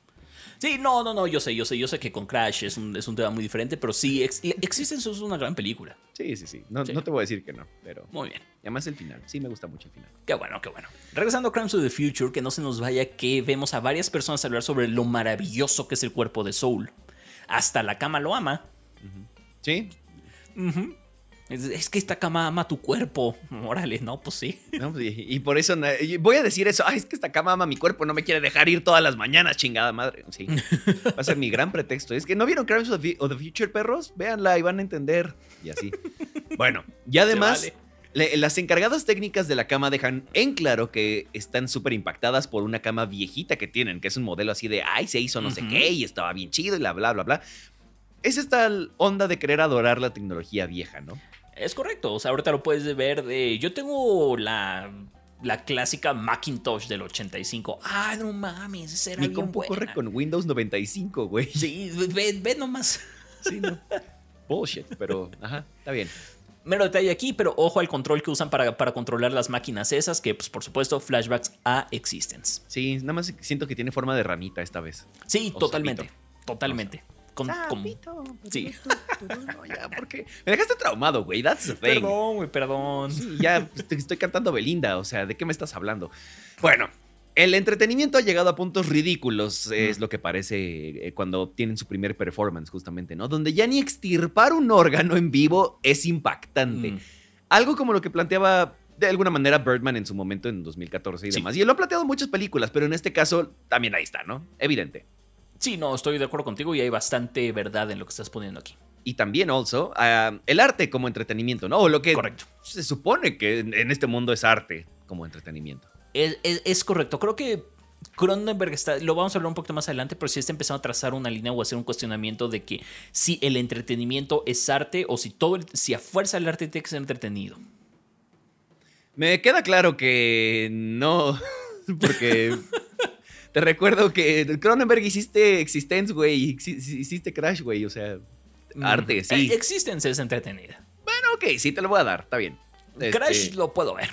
Sí, no, no, no, yo sé, yo sé, yo sé que con Crash es un, es un tema muy diferente, pero sí, existen es una gran película. Sí, sí, sí. No, no, te voy a decir que no, pero. Muy bien. Y además el final. Sí, me gusta mucho el final. Qué bueno, qué bueno. Regresando a Crimes of the Future, que no se nos vaya que vemos a varias personas hablar sobre lo maravilloso que es el cuerpo de Soul. Hasta la cama lo ama. Sí. Es, que esta cama ama tu cuerpo. Órale, no, pues sí. Pues, y, por eso voy a decir eso. Ay, es que esta cama ama mi cuerpo, no me quiere dejar ir todas las mañanas, chingada madre. Sí. Va a ser mi gran pretexto. Es que no vieron Crimes of the, Future, perros. Véanla y van a entender. Y así. Bueno, y además. las encargadas técnicas de la cama dejan en claro que están súper impactadas por una cama viejita que tienen, que es un modelo así de, ay, se hizo no sé qué y estaba bien chido y bla, bla, bla, bla. Es esta onda de querer adorar la tecnología vieja, ¿no? Es correcto, o sea, ahorita lo puedes ver de... Yo tengo la, la clásica Macintosh del 85. Ah, no mames, esa era Mi bien compu corre con Windows 95, güey. Sí, ve, ve nomás. Sí, no. Bullshit, pero ajá, está bien. Mero detalle aquí, pero ojo al control que usan para, para controlar las máquinas esas, que pues por supuesto flashbacks a Existence. Sí, nada más siento que tiene forma de ranita esta vez. Sí, totalmente. Totalmente. Con, con- Sí. No, ya, porque me dejaste traumado, güey. That's the thing. Perdón, güey, perdón. Sí, ya pues, estoy cantando Belinda, o sea, ¿de qué me estás hablando? Bueno, el entretenimiento ha llegado a puntos ridículos, es lo que parece eh, cuando tienen su primer performance, justamente, ¿no? Donde ya ni extirpar un órgano en vivo es impactante. Mm. Algo como lo que planteaba de alguna manera Birdman en su momento en 2014 y Sí. demás. Y él lo ha planteado en muchas películas, pero en este caso también ahí está, ¿no? Evidente. Sí, no, estoy de acuerdo contigo y hay bastante verdad en lo que estás poniendo aquí. Y también, also, ah, el arte como entretenimiento, ¿no? O lo que Correcto. se supone que en este mundo es arte como entretenimiento. Es, es- es correcto. Creo que Cronenberg está, lo vamos a hablar un poquito más adelante, pero sí está empezando a trazar una línea o a hacer un cuestionamiento de que si el entretenimiento es arte o si todo, el- si a fuerza el arte tiene que ser entretenido. Me queda claro que no, porque te recuerdo que Cronenberg hiciste Existence, güey, hici- hiciste Crash, güey, o sea, arte, Mm. sí. Eh, Existence es entretenida. Bueno, ok, sí te lo voy a dar, está bien. Este, Crash lo puedo ver.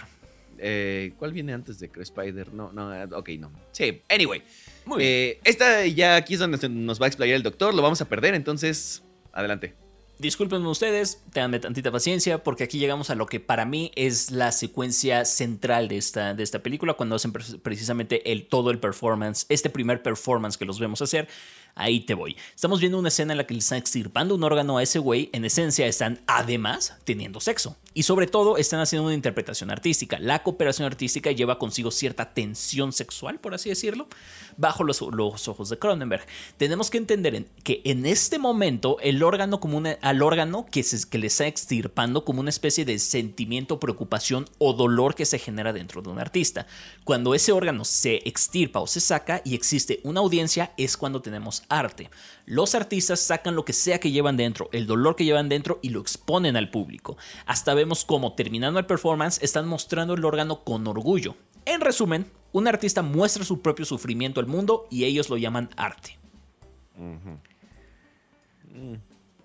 eh, ¿Cuál viene antes de Crash Spider? No, no, eh, ok, no. Sí, anyway. Muy bien. eh, esta ya aquí es donde nos va a explayar el doctor, lo vamos a perder, entonces, adelante. Discúlpenme ustedes, tenganme tantita paciencia, porque aquí llegamos a lo que para mí es la secuencia central de esta, de esta película, cuando hacen pre- precisamente el, todo el performance, este primer performance que los vemos hacer. Ahí te voy. Estamos viendo una escena en la que le están extirpando un órgano a ese güey. En esencia, están además teniendo sexo. Y sobre todo, están haciendo una interpretación artística. La cooperación artística lleva consigo cierta tensión sexual, por así decirlo, bajo los, ojos de Cronenberg. Tenemos que entender en- que en este momento, el órgano como al órgano que, se, que le está extirpando como una especie de sentimiento, preocupación o dolor que se genera dentro de un artista. Cuando ese órgano se extirpa o se saca y existe una audiencia, es cuando tenemos arte. Los artistas sacan lo que sea que llevan dentro, el dolor que llevan dentro y lo exponen al público. Hasta vemos como terminando el performance están mostrando el órgano con orgullo. En resumen, un artista muestra su propio sufrimiento al mundo y ellos lo llaman arte.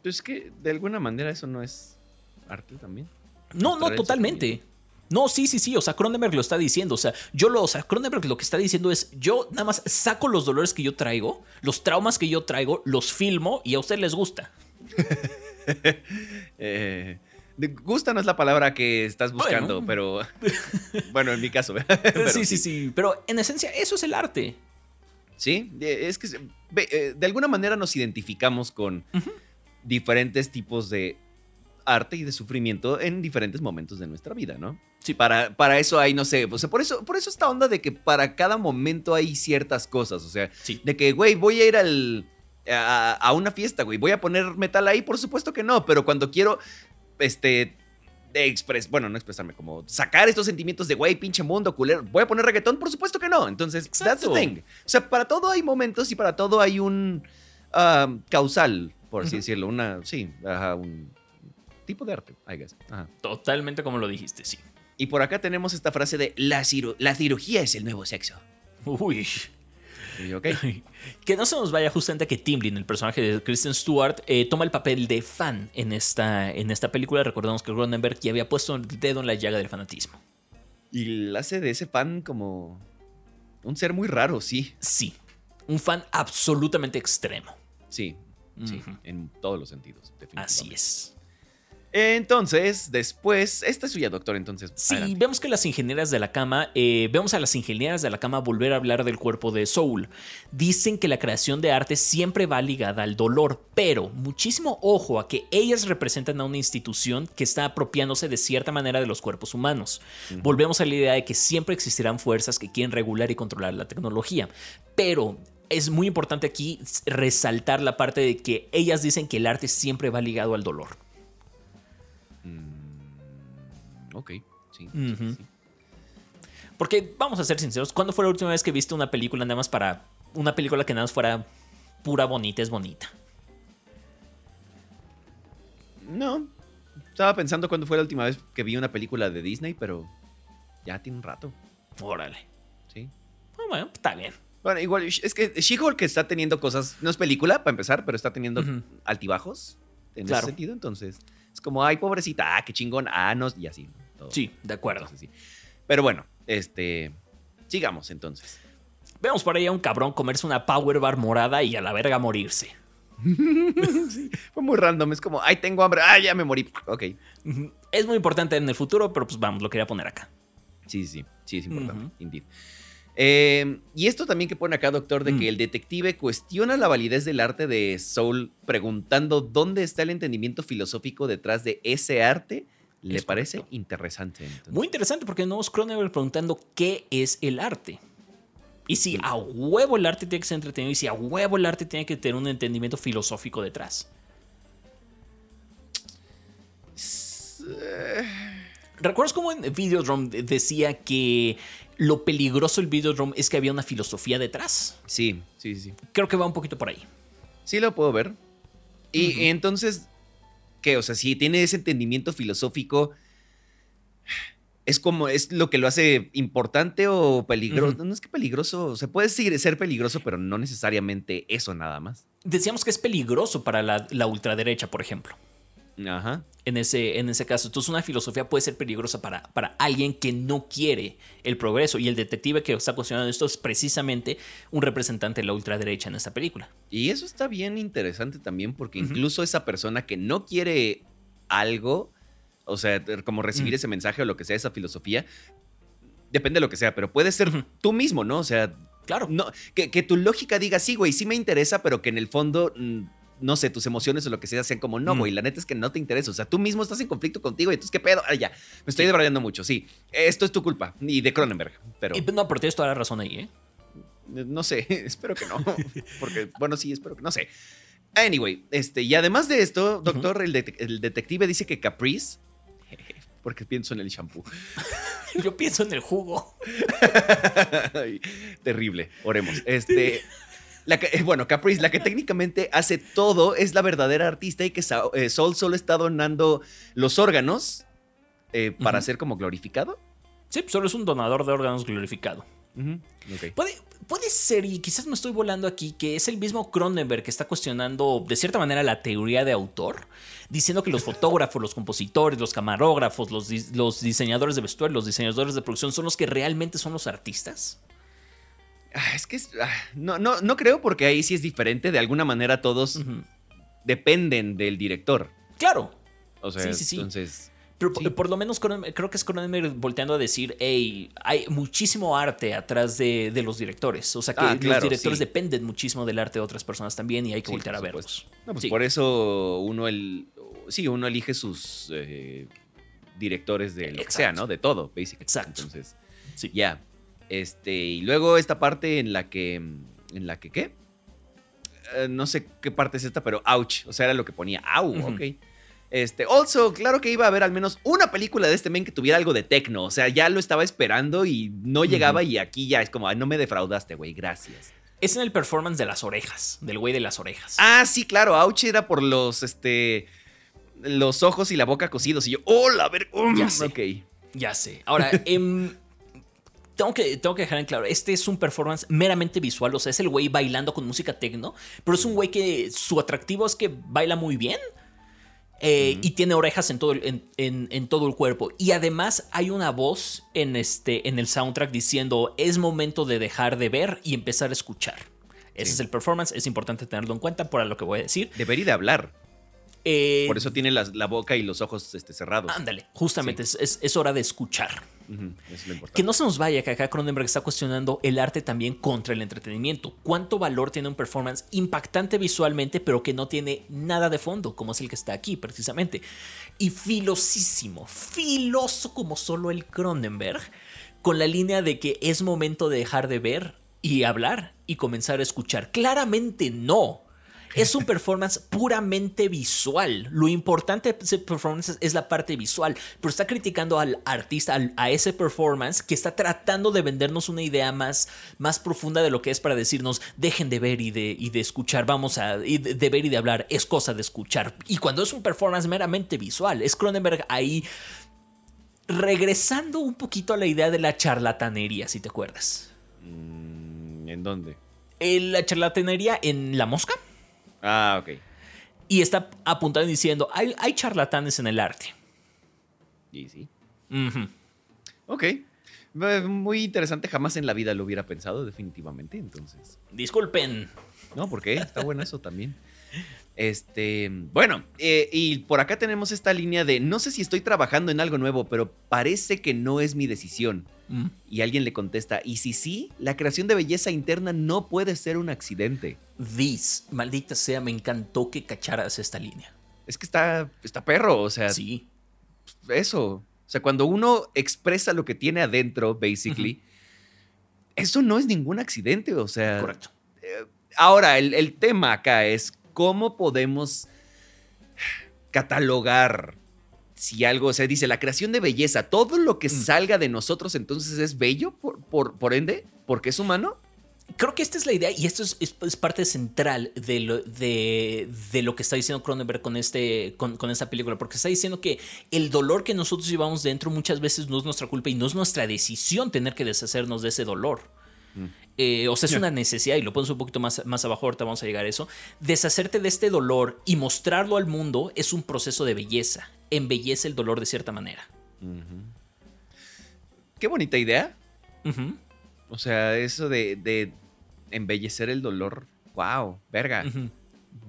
Pues es que de alguna manera eso no es arte también. No, no, totalmente. No, sí, sí, sí. O sea, Cronenberg lo está diciendo. O sea, yo lo, o sea, Cronenberg lo que está diciendo es: yo nada más saco los dolores que yo traigo, los traumas que yo traigo, los filmo y a ustedes les gusta. Eh, gusta no es la palabra que estás buscando, pero bueno, en mi caso. pero sí, sí, sí. Pero en esencia, eso es el arte. Sí, es que eh, de alguna manera nos identificamos con diferentes tipos de arte y de sufrimiento en diferentes momentos de nuestra vida, ¿no? Sí. Para, para eso hay, no sé, o sea, por eso, por eso esta onda de que para cada momento hay ciertas cosas, o sea, Sí. de que, güey, voy a ir al, a, a una fiesta, güey, voy a poner metal ahí, por supuesto que no, pero cuando quiero, este, expres, bueno, no expresarme, como sacar estos sentimientos de, güey, pinche mundo, culero, voy a poner reggaetón, por supuesto que no, entonces, that's the thing. O sea, para todo hay momentos y para todo hay un ah, causal, por así decirlo, una, sí, ajá, un tipo de arte, I guess. Ajá. Totalmente como lo dijiste, sí. Y por acá tenemos esta frase de, la, ciru- la cirugía es el nuevo sexo. Uy. Y. Que no se nos vaya justamente que Timlin, el personaje de Kristen Stewart, eh, toma el papel de fan en esta, en esta película. Recordamos que Cronenberg ya había puesto el dedo en la llaga del fanatismo. Y la hace de ese fan como un ser muy raro, sí. Sí, un fan absolutamente extremo. Sí, sí, en todos los sentidos, definitivamente. Así es. Entonces, después, esta es suya, doctor, entonces. Sí, adelante. vemos que las ingenieras de la cama, eh, vemos a las ingenieras de la cama volver a hablar del cuerpo de Soul. Dicen que la creación de arte siempre va ligada al dolor, pero muchísimo ojo a que ellas representan a una institución que está apropiándose de cierta manera de los cuerpos humanos. Volvemos a la idea de que siempre existirán fuerzas que quieren regular y controlar la tecnología, pero es muy importante aquí resaltar la parte de que ellas dicen que el arte siempre va ligado al dolor. Ok, sí. Ujú. sí, sí. Porque vamos a ser sinceros, ¿cuándo fue la última vez que viste una película nada más para una película que nada más fuera pura bonita es bonita? No, estaba pensando cuándo fue la última vez que vi una película de Disney, pero ya tiene un rato, Órale. sí. Ah, bueno, está bien. Bueno, igual, es que She-Hulk está teniendo cosas, no es película para empezar, pero está teniendo altibajos en Claro. ese sentido, entonces es como, ay, pobrecita, ah, qué chingón, ah, no, y así. Sí, de acuerdo. Pero bueno, este, sigamos entonces. Vemos por ahí a un cabrón comerse una power bar morada y a la verga morirse. sí, fue muy random. Es como, ay, tengo hambre. Ah, ya me morí. Ok. Es muy importante en el futuro, pero pues vamos, lo quería poner acá. Sí, sí, sí, es importante. Indeed. Eh, y esto también que pone acá, doctor, de que mm. el detective cuestiona la validez del arte de Soul preguntando dónde está el entendimiento filosófico detrás de ese arte. ¿Le parece interesante? Muy interesante porque no es Cronenberg preguntando qué es el arte. Y si a huevo el arte tiene que ser entretenido y si a huevo el arte tiene que tener un entendimiento filosófico detrás. ¿Recuerdas cómo en Videodrome decía que lo peligroso del Videodrome es que había una filosofía detrás? Sí, sí, sí. Creo que va un poquito por ahí. Sí, lo puedo ver. Y entonces, ¿qué? O sea, si tiene ese entendimiento filosófico, es como, es lo que lo hace importante o peligroso. No es que peligroso, o sea, puede ser peligroso, pero no necesariamente eso nada más. Decíamos que es peligroso para la, la ultraderecha, por ejemplo. Ajá. En ese, en ese caso. Entonces, una filosofía puede ser peligrosa para, para alguien que no quiere el progreso. Y el detective que está cuestionando esto es precisamente un representante de la ultraderecha en esta película. Y eso está bien interesante también, porque incluso esa persona que no quiere algo, o sea, como recibir ese mensaje o lo que sea, esa filosofía, depende de lo que sea, pero puede ser tú mismo, ¿no? O sea, claro. No, que, que tu lógica diga, sí, güey, sí me interesa, pero que en el fondo mm, no sé, tus emociones o lo que sea sean como, no, güey, la neta es que no te interesa. O sea, tú mismo estás en conflicto contigo y entonces, ¿qué pedo? Ay, ya, me estoy debrayando mucho, sí. Esto es tu culpa. Y de Cronenberg, pero... no, pero tienes toda la razón ahí, ¿eh? No sé, espero que no. Porque, bueno, sí, espero que no sé. Anyway, este, y además de esto, doctor, el, detective dice que Caprice, porque pienso en el shampoo. Yo pienso en el jugo. terrible, oremos. Este, la que, bueno, Caprice, la que técnicamente hace todo, es la verdadera artista y que eh, Sol solo está donando los órganos eh, para ser como glorificado. Sí, solo es un donador de órganos glorificado. puede, puede ser, y quizás me estoy volando aquí, que es el mismo Cronenberg que está cuestionando de cierta manera la teoría de autor, diciendo que los fotógrafos, los compositores, los camarógrafos, los, los diseñadores de vestuario, los diseñadores de producción son los que realmente son los artistas. Ah, es que ah, no, no, no creo porque ahí sí es diferente. De alguna manera todos dependen del director. Claro. O sea, sí, sí, entonces... Pero por, lo menos creo que es Cronenberg volteando a decir, hey, hay muchísimo arte atrás de, los directores. O sea que ah, los directores dependen muchísimo del arte de otras personas también y hay que voltear a verlos. Pues por eso uno el, sí, uno elige sus eh, directores de lo que sea, ¿no? De todo, básicamente. Exacto. Entonces, sí. ya. Este, y luego esta parte en la que. ¿En la que qué? Eh, no sé qué parte es esta, pero ouch. O sea, era lo que ponía. Au, ok. Este, also, claro que iba a haber al menos una película de este men que tuviera algo de tecno. O sea, ya lo estaba esperando y no llegaba. Y aquí ya es como, no me defraudaste, güey, gracias. Es en el performance de las orejas, del güey de las orejas. Ah, sí, claro. Ouch era por los, este. Los ojos y la boca cosidos. Y yo, hola, a ver. ya sé. Ok. Ya sé. Ahora, en tengo que, tengo que dejar en claro, este es un performance meramente visual, o sea, es el güey bailando con música techno, pero es un güey que su atractivo es que baila muy bien. Eh, y tiene orejas en todo, el, en, todo el cuerpo. Y además hay una voz en, este, en el soundtrack diciendo es momento de dejar de ver y empezar a escuchar. Ese es el performance, es importante tenerlo en cuenta por lo que voy a decir. Debería de hablar. Eh, por eso tiene la, boca y los ojos este, cerrados. Ándale, justamente es, es, hora de escuchar que no se nos vaya que acá Cronenberg está cuestionando el arte también contra el entretenimiento. ¿Cuánto valor tiene un performance impactante visualmente, pero que no tiene nada de fondo, como es el que está aquí precisamente? Y filosísimo, filoso como solo el Cronenberg, con la línea de que es momento de dejar de ver y hablar y comenzar a escuchar. Claramente no. Es un performance puramente visual. Lo importante de ese performance es la parte visual, pero está criticando al artista, a ese performance que está tratando de vendernos una idea más, más profunda de lo que es para decirnos, dejen de ver y de, y de escuchar, vamos a, de, ver y de hablar, es cosa de escuchar. Y cuando es un performance meramente visual, es Cronenberg ahí regresando un poquito a la idea de la charlatanería, si te acuerdas. Mm, ¿En dónde? La charlatanería en La Mosca. Ah, ok. Y está apuntando y diciendo, hay, charlatanes en el arte. Y sí. Ok. Eh, Muy interesante, jamás en la vida lo hubiera pensado, definitivamente. Entonces, Disculpen. no, ¿por qué? Está bueno eso también. Este, bueno, eh, y por acá tenemos esta línea de no sé si estoy trabajando en algo nuevo, pero parece que no es mi decisión. Mm. Y alguien le contesta, y si sí, la creación de belleza interna no puede ser un accidente. This, maldita sea, me encantó que cacharas esta línea. Es que está, está perro, o sea, Sí. eso. O sea, cuando uno expresa lo que tiene adentro, basically, eso no es ningún accidente, o sea. Correcto. Ahora, el, el tema acá es cómo podemos catalogar si algo, o sea, dice la creación de belleza, todo lo que Mm. salga de nosotros entonces es bello, por, por, por ende, porque es humano. Creo que esta es la idea y esto es, es- es parte central de lo, de, de lo que está diciendo Cronenberg con, este, con, con esta película, porque está diciendo que el dolor que nosotros llevamos dentro muchas veces no es nuestra culpa y no es nuestra decisión tener que deshacernos de ese dolor. Mm. Eh, o sea, es una necesidad, y lo pones un poquito más, más abajo, ahorita vamos a llegar a eso. Deshacerte de este dolor y mostrarlo al mundo es un proceso de belleza. Embellece el dolor de cierta manera. Qué bonita idea. O sea, eso de, de embellecer el dolor. Wow, verga.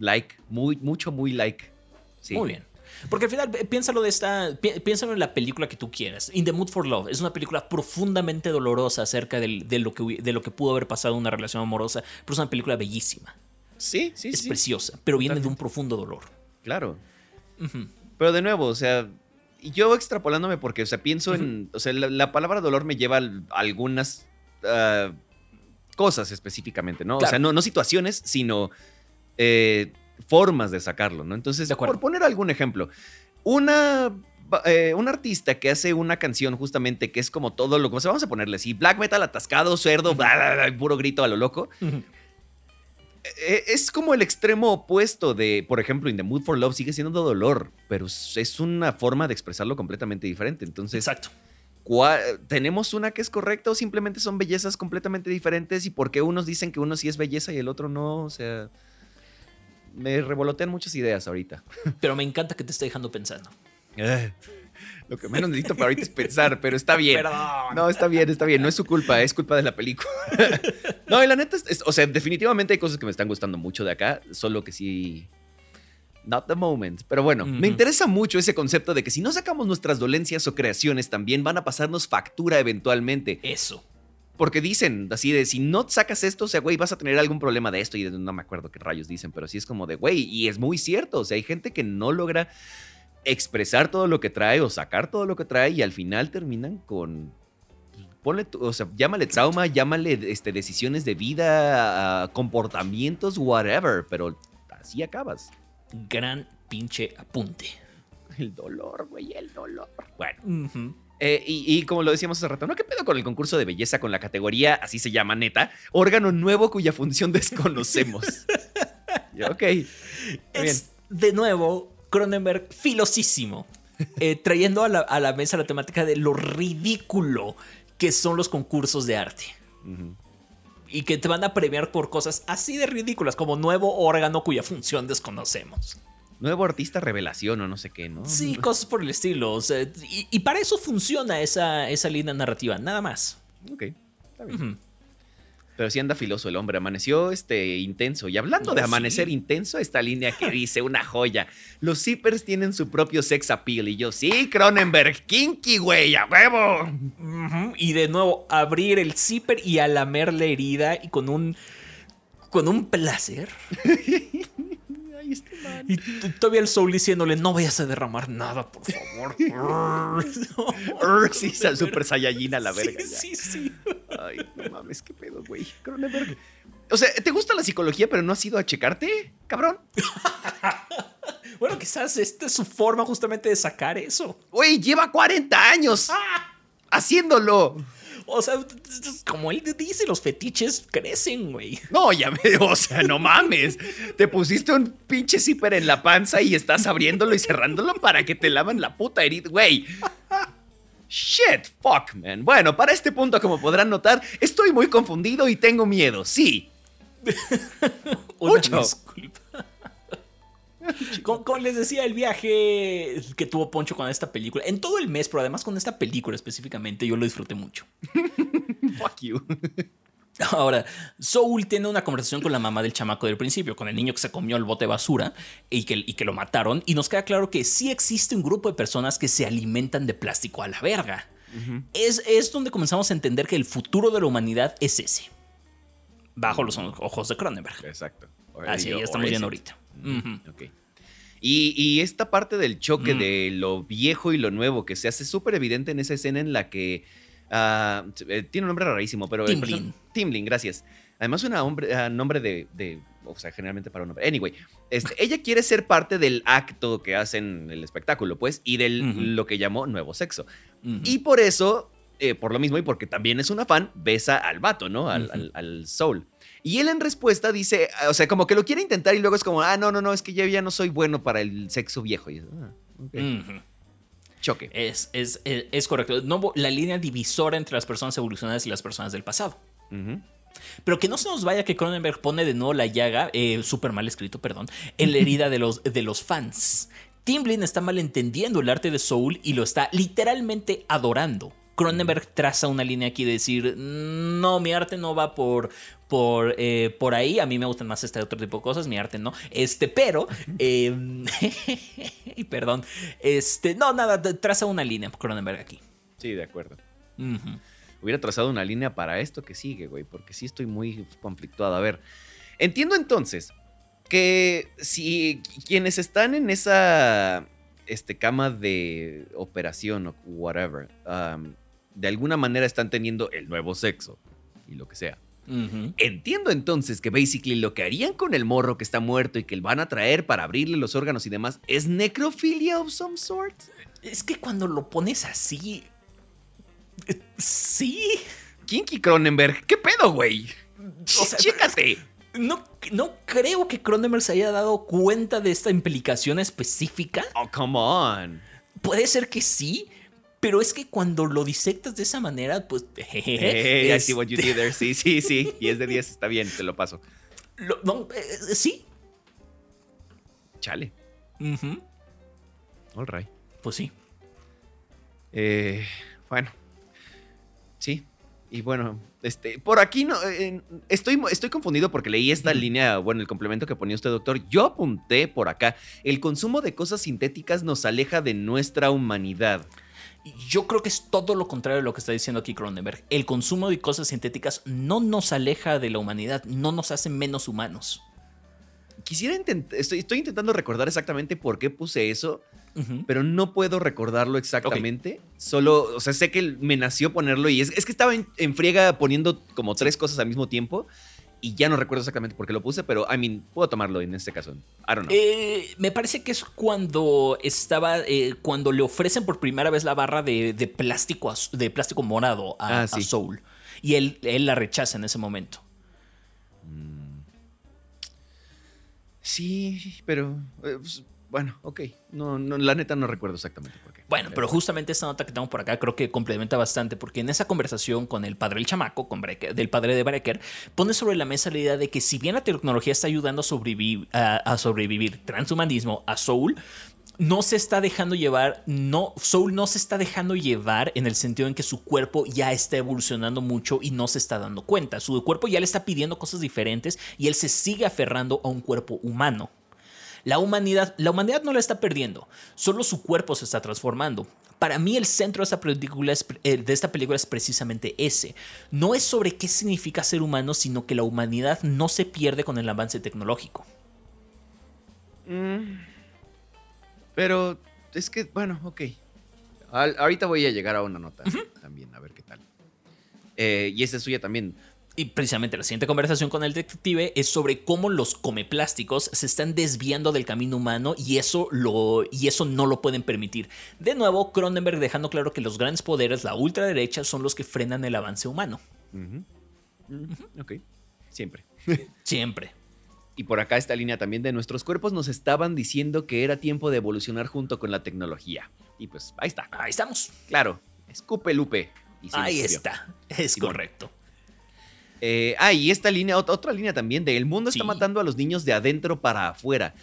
Like, muy, mucho, muy like. Sí. Muy bien. Porque al final, piénsalo de esta. pi- Piénsalo en la película que tú quieras. In the Mood for Love es una película profundamente dolorosa acerca del- de, lo que, hubi- de lo que pudo haber pasado en una relación amorosa. Pero es una película bellísima. Sí, sí, es sí. preciosa. Pero viene de un profundo dolor. Claro. Ujú. Pero de nuevo, o sea, yo extrapolándome porque, o sea, pienso en, o sea, la, la palabra dolor me lleva a algunas ah, cosas específicamente, ¿no? O sea, no, no situaciones, sino eh, formas de sacarlo, ¿no? Entonces, por poner algún ejemplo, una... eh, un artista que hace una canción justamente que es como todo lo que o sea, vamos a ponerle así, black metal atascado, cerdo, bla, bla, bla, puro grito a lo loco. Eh, Es como el extremo opuesto de, por ejemplo, In the Mood for Love sigue siendo dolor, pero es una forma de expresarlo completamente diferente. Entonces, Exacto. ¿cuál- ¿tenemos una que es correcta o simplemente son bellezas completamente diferentes? ¿Y por qué unos dicen que uno sí es belleza y el otro no? O sea, me revolotean muchas ideas ahorita. Pero me encanta que te esté dejando pensando. Lo que menos necesito para ahorita es pensar, pero está bien. Perdón. No, está bien, está bien. No es su culpa, es culpa de la película. no, y la neta, es- es- o sea, definitivamente hay cosas que me están gustando mucho de acá, solo que sí. Not the moment. Pero bueno, me interesa mucho ese concepto de que si no sacamos nuestras dolencias o creaciones, también van a pasarnos factura eventualmente. Eso. Porque dicen así de si no sacas esto, o sea, güey, vas a tener algún problema de esto. Y no me acuerdo qué rayos dicen, pero sí es como de, güey, y es muy cierto. O sea, hay gente que no logra expresar todo lo que trae o sacar todo lo que trae y al final terminan con. pues, Ponle, tu- o sea, llámale trauma, llámale este, decisiones de vida, ah, comportamientos, whatever, pero así acabas. Gran pinche apunte. El dolor, güey, el dolor. Bueno. Eh, y, y como lo decíamos hace rato, ¿no? ¿Qué pedo con el concurso de belleza con la categoría, así se llama neta, órgano nuevo cuya función desconocemos? Ok. Es de nuevo Cronenberg filosísimo, eh, trayendo a la, a la mesa la temática de lo ridículo que son los concursos de arte. Y que te van a premiar por cosas así de ridículas como nuevo órgano cuya función desconocemos. Nuevo artista revelación o no sé qué, ¿no? Sí, cosas por el estilo. o sea, y, y para eso funciona esa, esa línea narrativa, nada más. Ok, está bien. Pero sí anda filoso el hombre, amaneció este intenso. Y hablando de Oh, amanecer sí. intenso, esta línea que dice una joya. Los zippers tienen su propio sex appeal. Y yo, sí, Cronenberg, kinky, güey, a huevo. Y de nuevo, abrir el zipper y alamer la herida y con un. con un placer. Ay, este man. Y todavía el soul diciéndole, no vayas a derramar nada, por favor. Urgh, sí, super saiyajin a la verga. ya. Sí, sí. Ay, no mames, qué pedo, güey. Cronenberg. O sea, ¿te gusta la psicología, pero no has ido a checarte, cabrón? Bueno, quizás esta es su forma justamente de sacar eso. Güey, lleva 40 años haciéndolo. O sea, como él dice, los fetiches crecen, güey. No, ya me, o sea, no mames. Te pusiste un pinche zipper en la panza y estás abriéndolo y cerrándolo para que te lavan la puta herida, güey. Shit, fuck, man. Bueno, para este punto, como podrán notar, estoy muy confundido y tengo miedo, sí. Mucho. disculpa. Como, les decía, el viaje que tuvo Poncho con esta película, en todo el mes, pero además con esta película específicamente, yo lo disfruté mucho. Fuck you. Ahora, Soul tiene una conversación con la mamá del chamaco del principio, con el niño que se comió el bote de basura y que, y que lo mataron, y nos queda claro que sí existe un grupo de personas que se alimentan de plástico a la verga. es, es donde comenzamos a entender que el futuro de la humanidad es ese, bajo los ojos de Cronenberg. Exacto. Así ya estamos viendo ahorita. Y, esta parte del choque mm. de lo viejo y lo nuevo que se hace súper evidente en esa escena en la que eh, tiene un nombre rarísimo, pero... Timlin. Timlin, gracias. Además, un ah, nombre de, O sea, generalmente para un hombre. Anyway, este, ella quiere ser parte del acto que hacen el espectáculo, pues, y de lo que llamó nuevo sexo. Y por eso, eh, por lo mismo y porque también es una fan, besa al vato, ¿no? Al, al soul. Y él en respuesta dice, o sea, como que lo quiere intentar y luego es como, ah, no, no, no, es que yo ya no soy bueno para el sexo viejo. Y, ah, Choque. Es, es, es, correcto. No, la línea divisora entre las personas evolucionadas y las personas del pasado. Pero que no se nos vaya que Cronenberg pone de nuevo la llaga, eh, súper mal escrito, perdón, en la herida de los, de los fans. Timblin está malentendiendo el arte de Soul y lo está literalmente adorando. Cronenberg traza una línea aquí de decir, no, mi arte no va por, por, eh, por ahí, a mí me gustan más este otro tipo de cosas, mi arte no, este, pero, y perdón, este, no, nada, traza una línea Cronenberg aquí. Sí, de acuerdo. Hubiera trazado una línea para esto que sigue, güey, porque sí estoy muy conflictuado. A ver, entiendo entonces que si quienes están en esa este, cama de operación o whatever, de alguna manera están teniendo el nuevo sexo y lo que sea. Entiendo entonces que basically lo que harían con el morro que está muerto y que van a traer para abrirle los órganos y demás es necrofilia of some sort. Es que cuando lo pones así. Eh, sí. Kinky Cronenberg, ¿qué pedo, güey? O sea, chécate. No, no creo que Cronenberg se haya dado cuenta de esta implicación específica. Oh, come on. Puede ser que sí, pero es que cuando lo disectas de esa manera, pues. Hey, I see what you did there. Sí, sí, sí. Y es de 10, está bien, te lo paso. no, eh, eh, sí. Chale. All right. Pues sí. Eh, bueno. Sí. Y bueno, este, por aquí no, estoy, estoy confundido porque leí esta línea, bueno, el complemento que ponía usted, doctor. Yo apunté por acá, el consumo de cosas sintéticas nos aleja de nuestra humanidad. Yo creo que es todo lo contrario de lo que está diciendo aquí Cronenberg. El consumo de cosas sintéticas no nos aleja de la humanidad, no nos hace menos humanos. Quisiera intentar, estoy, intentando recordar exactamente por qué puse eso, pero no puedo recordarlo exactamente. Solo, o sea, sé que me nació ponerlo y es, que estaba en, friega poniendo como tres cosas al mismo tiempo y ya no recuerdo exactamente por qué lo puse, pero I mean, puedo tomarlo en este caso. I don't know. Eh, me parece que es cuando estaba, eh, cuando le ofrecen por primera vez la barra de, plástico, de plástico morado a, ah, Soul. Y él, él, la rechaza en ese momento. Mm. Sí, pero eh, pues, bueno, ok. No, no, la neta no recuerdo exactamente por qué. Bueno, pero justamente esta nota que tengo por acá creo que complementa bastante porque en esa conversación con el padre del chamaco, con del padre de Brecker, pone sobre la mesa la idea de que si bien la tecnología está ayudando a sobrevivir, a, sobrevivir transhumanismo a Soul, no se está dejando llevar, no, Soul no se está dejando llevar en el sentido en que su cuerpo ya está evolucionando mucho y no se está dando cuenta. Su cuerpo ya le está pidiendo cosas diferentes y él se sigue aferrando a un cuerpo humano. La humanidad, la humanidad no la está perdiendo, solo su cuerpo se está transformando. Para mí el centro de esta, película es, eh, de esta película es precisamente ese. No es sobre qué significa ser humano, sino que la humanidad no se pierde con el avance tecnológico. Mm. pero es que, bueno, ok. ahorita voy a llegar a una nota también, a ver qué tal. Eh, y esa es suya también y precisamente la siguiente conversación con el detective es sobre cómo los comeplásticos se están desviando del camino humano y eso, lo, y eso no lo pueden permitir. De nuevo, Cronenberg dejando claro que los grandes poderes, la ultraderecha, son los que frenan el avance humano. Ok, siempre. siempre. Y por acá esta línea también de nuestros cuerpos nos estaban diciendo que era tiempo de evolucionar junto con la tecnología. Y pues ahí está. Ahí estamos. Claro, escupe Lupe. ahí está, es correcto. Eh, ah, y esta línea, otra, línea también de el mundo está matando a los niños de adentro para afuera.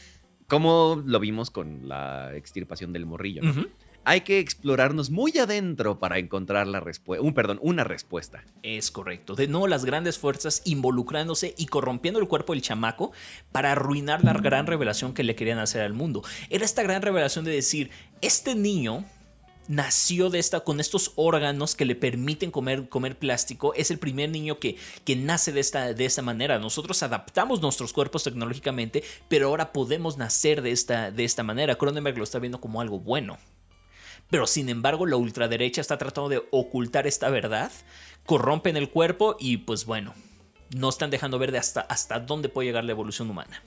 como lo vimos con la extirpación del morrillo. ¿no? Hay que explorarnos muy adentro para encontrar la respuesta. Un, perdón, una respuesta. Es correcto. De nuevo, las grandes fuerzas involucrándose y corrompiendo el cuerpo del chamaco para arruinar la gran revelación que le querían hacer al mundo. Era esta gran revelación de decir, este niño nació de esta, con estos órganos que le permiten comer, comer plástico. Es el primer niño que, que nace de esta, de esta manera. Nosotros adaptamos nuestros cuerpos tecnológicamente, pero ahora podemos nacer de esta, de esta manera. Cronenberg lo está viendo como algo bueno. Pero sin embargo, la ultraderecha está tratando de ocultar esta verdad, corrompen el cuerpo y pues bueno, no están dejando ver de hasta, hasta dónde puede llegar la evolución humana.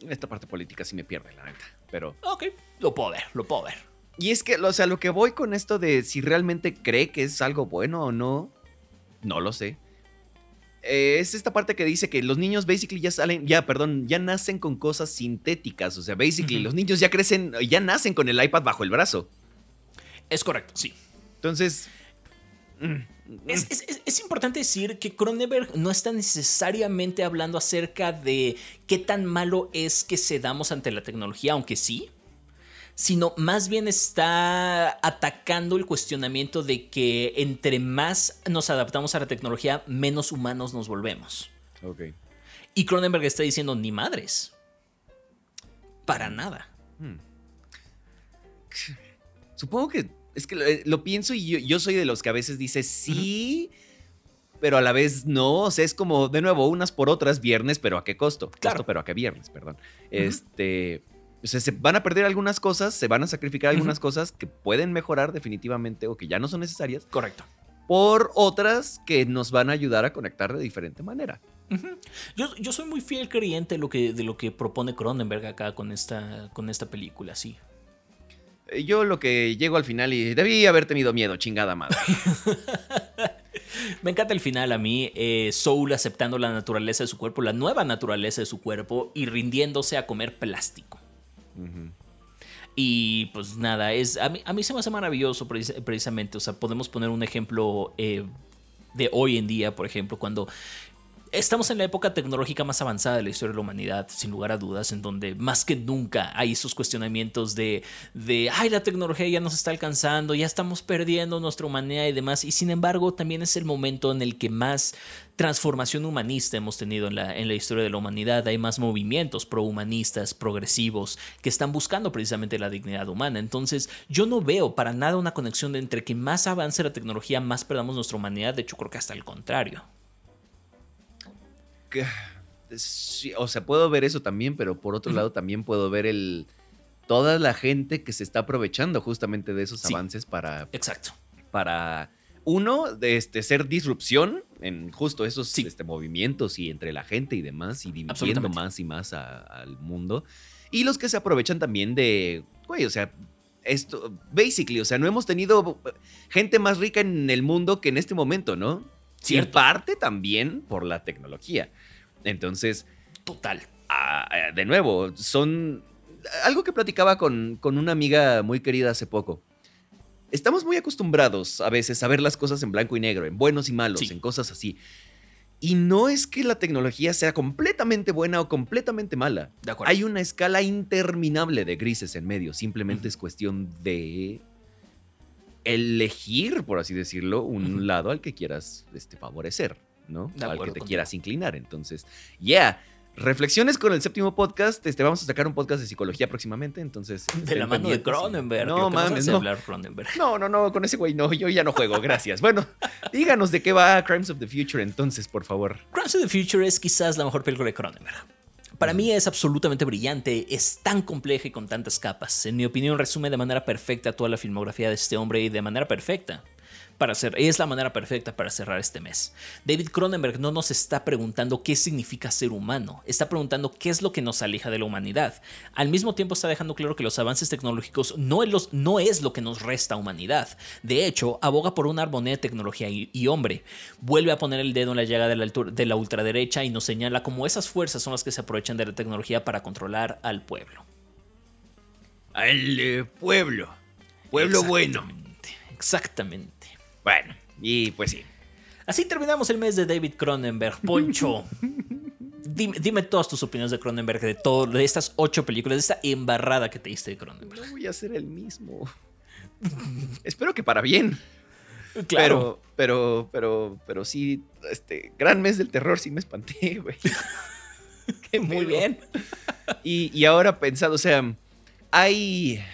Esta parte política sí me pierde, la neta. Pero. Ok, lo puedo ver, lo puedo ver. Y es que, o sea, lo que voy con esto de si realmente cree que es algo bueno o no, no lo sé. Eh, es esta parte que dice que los niños basically ya salen, ya, perdón, ya nacen con cosas sintéticas. O sea, basically los niños ya crecen, ya nacen con el iPad bajo el brazo. Es correcto, sí. Entonces. mm, es- es- es importante decir que Cronenberg no está necesariamente hablando acerca de qué tan malo es que cedamos ante la tecnología, aunque sí, sino más bien está atacando el cuestionamiento de que entre más nos adaptamos a la tecnología, menos humanos nos volvemos. Ok. Y Cronenberg está diciendo, ni madres. Para nada. Supongo que es que lo, eh, lo pienso y yo, yo soy de los que a veces dice sí, pero a la vez no. O sea, es como, de nuevo, unas por otras, viernes, pero ¿a qué costo? Claro. Costo, pero ¿a qué viernes? Perdón. Este. O sea, se van a perder algunas cosas, se van a sacrificar algunas cosas que pueden mejorar definitivamente o que ya no son necesarias, Correcto. por otras que nos van a ayudar a conectar de diferente manera. Yo, yo soy muy fiel creyente de lo que, de lo que propone Cronenberg acá con esta, con esta película, sí. Eh, Yo lo que llego al final y debí haber tenido miedo, chingada madre. Me encanta el final a mí, eh, Soul aceptando la naturaleza de su cuerpo, la nueva naturaleza de su cuerpo y rindiéndose a comer plástico. Y pues nada, es, a, mí, a mí se me hace maravilloso precis- precisamente, o sea, podemos poner un ejemplo eh, de hoy en día, por ejemplo, cuando estamos en la época tecnológica más avanzada de la historia de la humanidad, sin lugar a dudas, en donde más que nunca hay esos cuestionamientos de, de, ay, la tecnología ya nos está alcanzando, ya estamos perdiendo nuestra humanidad y demás, y sin embargo también es el momento en el que más transformación humanista hemos tenido en la, en la historia de la humanidad, hay más movimientos prohumanistas, progresivos, que están buscando precisamente la dignidad humana, entonces yo no veo para nada una conexión de entre que más avance la tecnología, más perdamos nuestra humanidad, de hecho creo que hasta el contrario. Sí, o sea, puedo ver eso también, pero por otro lado también puedo ver el toda la gente que se está aprovechando justamente de esos Sí. avances para, Exacto. para uno, de este, ser disrupción en justo esos Sí. este, movimientos y entre la gente y demás, y dividiendo más y más a- al mundo. Y los que se aprovechan también de, güey, o sea, esto, basically, o sea, no hemos tenido gente más rica en el mundo que en este momento, ¿no? Y en Cierto. parte también por la tecnología. Entonces, Total. ah, de nuevo, son algo que platicaba con, con una amiga muy querida hace poco. Estamos muy acostumbrados a veces a ver las cosas en blanco y negro, en buenos y malos, Sí. en cosas así. Y no es que la tecnología sea completamente buena o completamente mala. De acuerdo. Hay una escala interminable de grises en medio. Simplemente es cuestión de elegir, por así decirlo, un lado al que quieras este, favorecer, ¿no? De al que te quieras inclinar. Entonces, yeah. Reflexiones con el séptimo podcast. Este, vamos a sacar un podcast de psicología próximamente. Entonces, De la mano de Cronenberg. No mames, no. Cronenberg. No, no, no, con ese güey no, yo ya no juego, gracias. Bueno, díganos de qué va Crimes of the Future entonces, por favor. Crimes of the Future es quizás la mejor película de Cronenberg. Para mí es absolutamente brillante, es tan compleja y con tantas capas. En mi opinión resume de manera perfecta toda la filmografía de este hombre y de manera perfecta. Para hacer, es la manera perfecta para cerrar este mes. David Cronenberg no nos está preguntando qué significa ser humano, está preguntando qué es lo que nos aleja de la humanidad. Al mismo tiempo está dejando claro que los avances tecnológicos no es, los- no es lo que nos resta humanidad. De hecho, aboga por una armonía de tecnología y, y hombre. Vuelve a poner el dedo en la llaga de la, altur- de la ultraderecha y nos señala cómo esas fuerzas son las que se aprovechan de la tecnología para controlar al pueblo. Al eh, pueblo. Pueblo bueno. Exactamente. Bueno, y pues sí. Así terminamos el mes de David Cronenberg. Poncho, dime, dime todas tus opiniones de Cronenberg, de, todo, de estas ocho películas, de esta embarrada que te diste de Cronenberg. No voy a ser el mismo. Espero que para bien. Claro. Pero, pero, pero, pero sí, este, gran mes del terror, sí me espanté, güey. Qué Muy bien. Y, y ahora pensado, o sea, hay.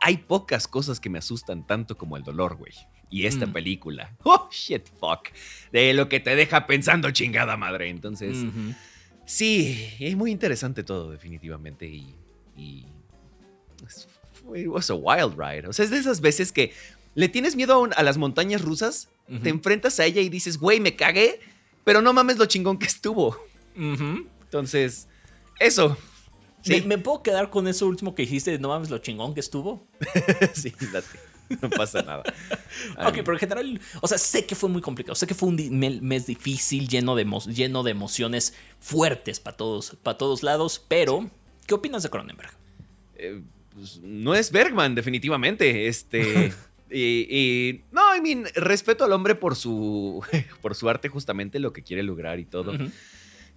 Hay pocas cosas que me asustan tanto como el dolor, güey. Y esta Mm. película. Oh, shit, fuck. De lo que te deja pensando, chingada madre. Entonces, sí, es muy interesante todo, definitivamente. Y. y it was a wild ride. O sea, es de esas veces que le tienes miedo a, un- a las montañas rusas, te enfrentas a ella y dices, güey, me cagué, pero no mames lo chingón que estuvo. Entonces, eso. ¿Me, Sí, me puedo quedar con eso último que dijiste? No mames lo chingón que estuvo. sí, date. No pasa nada. Ok, pero en general, o sea, sé que fue muy complicado, sé que fue un mes difícil, lleno de, emo- lleno de emociones fuertes para todos, para todos lados, pero, ¿qué opinas de Cronenberg? Eh, pues, no es Bergman, definitivamente. Este. y, y- no, I mean, respeto al hombre por su, por su arte, justamente, lo que quiere lograr y todo. Ujú.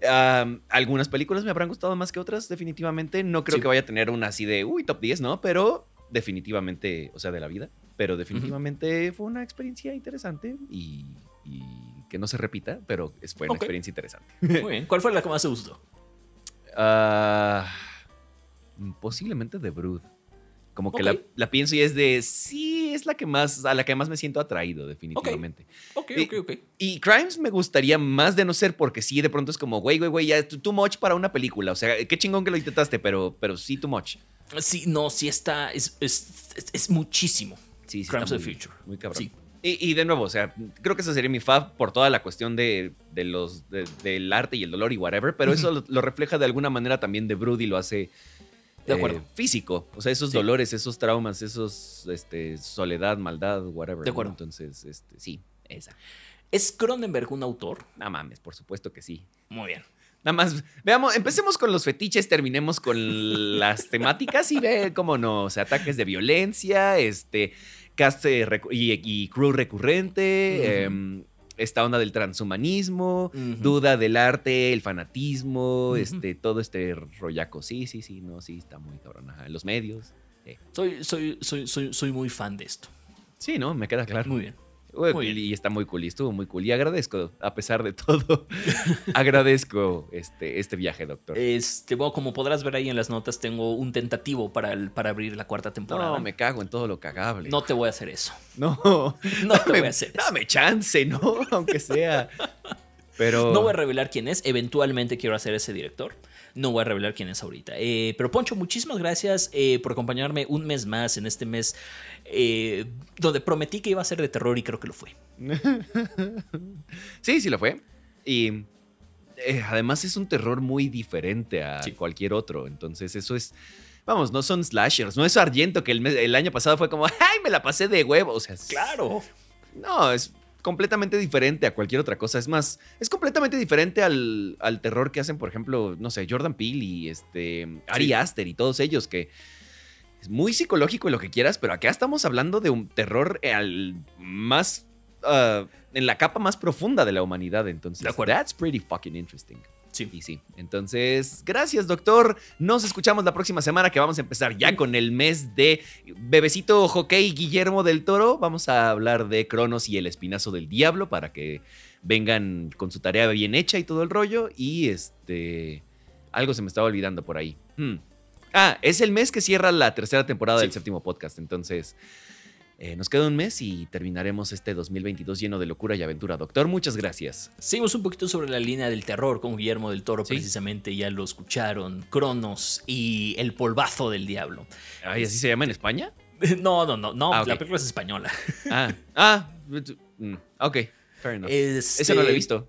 Um, algunas películas me habrán gustado más que otras, definitivamente. No creo Sí. que vaya a tener una así de, uy, top 10, ¿no? Pero definitivamente, o sea, de la vida. Pero definitivamente fue una experiencia interesante y, y que no se repita, pero fue una experiencia interesante. Muy bien, ¿cuál fue la que más te gustó? Ah, posiblemente The Brood. Como que la, la pienso y es de, sí, es la que más, a la que más me siento atraído, definitivamente. Ok, ok, ok. Y Crimes me gustaría más de no ser porque sí, de pronto es como, güey, güey, güey, ya too too much para una película. O sea, qué chingón que lo intentaste, pero, pero sí too much. Sí, no, sí está, es, es, es- es muchísimo. Sí, sí. Crimes of the Future. Muy cabrón. Sí. Y, y de nuevo, o sea, creo que esa sería mi fab por toda la cuestión de, de los, de- del arte y el dolor y whatever, pero eso lo, lo refleja de alguna manera también de Brood y lo hace De eh, acuerdo. físico. O sea, esos Sí. dolores, esos traumas, esos este, soledad, maldad, whatever. De ¿no? acuerdo. Entonces, este, sí, esa. ¿Es Cronenberg un autor? No mames, por supuesto que sí. Muy bien. Nada más, veamos, empecemos con los fetiches, terminemos con las temáticas y ve cómo no, o sea, ataques de violencia, este, cast eh, y, y crew recurrente, em, esta onda del transhumanismo, duda del arte, el fanatismo, este, todo este rollaco. Sí, sí, sí, no, sí, está muy cabrón. Ajá, Los medios. eh. Soy, soy, soy, soy, soy muy fan de esto. Sí, no, me queda claro. Muy bien. Uy, Muy bien. y está muy cool y estuvo muy cool. Y agradezco, a pesar de todo, agradezco este, este viaje, doctor. Este, bueno, como podrás ver ahí en las notas, tengo un tentativo para, el- para abrir la cuarta temporada. No, me cago en todo lo cagable. No te voy a hacer eso. No, No te voy a hacer eso. dame chance, ¿no? Aunque sea. Pero. No voy a revelar quién es. Eventualmente quiero hacer ese director. No voy a revelar quién es ahorita. Eh, pero Poncho, muchísimas gracias eh, por acompañarme un mes más en este mes eh, donde prometí que iba a ser de terror y creo que lo fue. sí, sí lo fue. Y además es un terror muy diferente a Sí. cualquier otro. Entonces, eso es. Vamos, no son slashers. No es Argento que el, mes- el año pasado fue como, ¡ay, me la pasé de huevo! O sea, Claro. No, es completamente diferente a cualquier otra cosa. Es más, es completamente diferente al, al terror que hacen, por ejemplo, no sé, Jordan Peele y este, Ari Sí. Aster y todos ellos, que es muy psicológico y lo que quieras, pero acá estamos hablando de un terror al más. ah, en la capa más profunda de la humanidad. Entonces, De acuerdo. that's pretty fucking interesting. Sí. Y sí. Entonces, gracias, doctor. Nos escuchamos la próxima semana que vamos a empezar ya con el mes de Bebecito Hockey Guillermo del Toro. Vamos a hablar de Cronos y el Espinazo del Diablo para que vengan con su tarea bien hecha y todo el rollo. Y este. Algo se me estaba olvidando por ahí. Hmm. Ah, es el mes que cierra la tercera temporada Sí. del séptimo podcast. Entonces. Eh, nos queda un mes y terminaremos este 2022 lleno de locura y aventura. Doctor, muchas gracias. Seguimos un poquito sobre la línea del terror con Guillermo del Toro, Sí. precisamente ya lo escucharon. Cronos y El polvazo del diablo. Ay, ¿así se llama en España? No, no, no, no. Ah. La película es española. Ah, ah, mm, ok, fair enough. Este- Ese no lo he visto.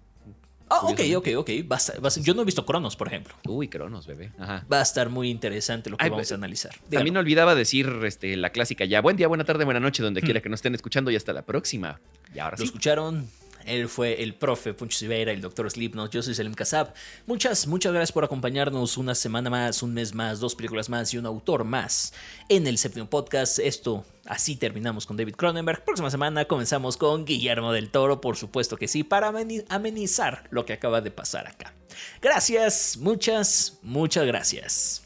Ah, ok, ok, curiosamente. ok. Va a estar- va a ser- yo no he visto Cronos, por ejemplo. Uy, Cronos, bebé. Ajá. Va a estar muy interesante lo que Ay, vamos a analizar. También Dígalo. olvidaba decir este, la clásica ya. Buen día, buena tarde, buena noche, donde Hmm. quiera que nos estén escuchando y hasta la próxima. Y ahora Lo sí. escucharon Él fue el profe Puncho Siveira, el doctor Slipknot. Yo soy Selim Kassab. Muchas, muchas gracias por acompañarnos una semana más, un mes más, dos películas más y un autor más en el séptimo podcast. Esto, así terminamos con David Cronenberg. Próxima semana comenzamos con Guillermo del Toro, por supuesto que sí, para amenizar lo que acaba de pasar acá. Gracias, muchas, muchas gracias.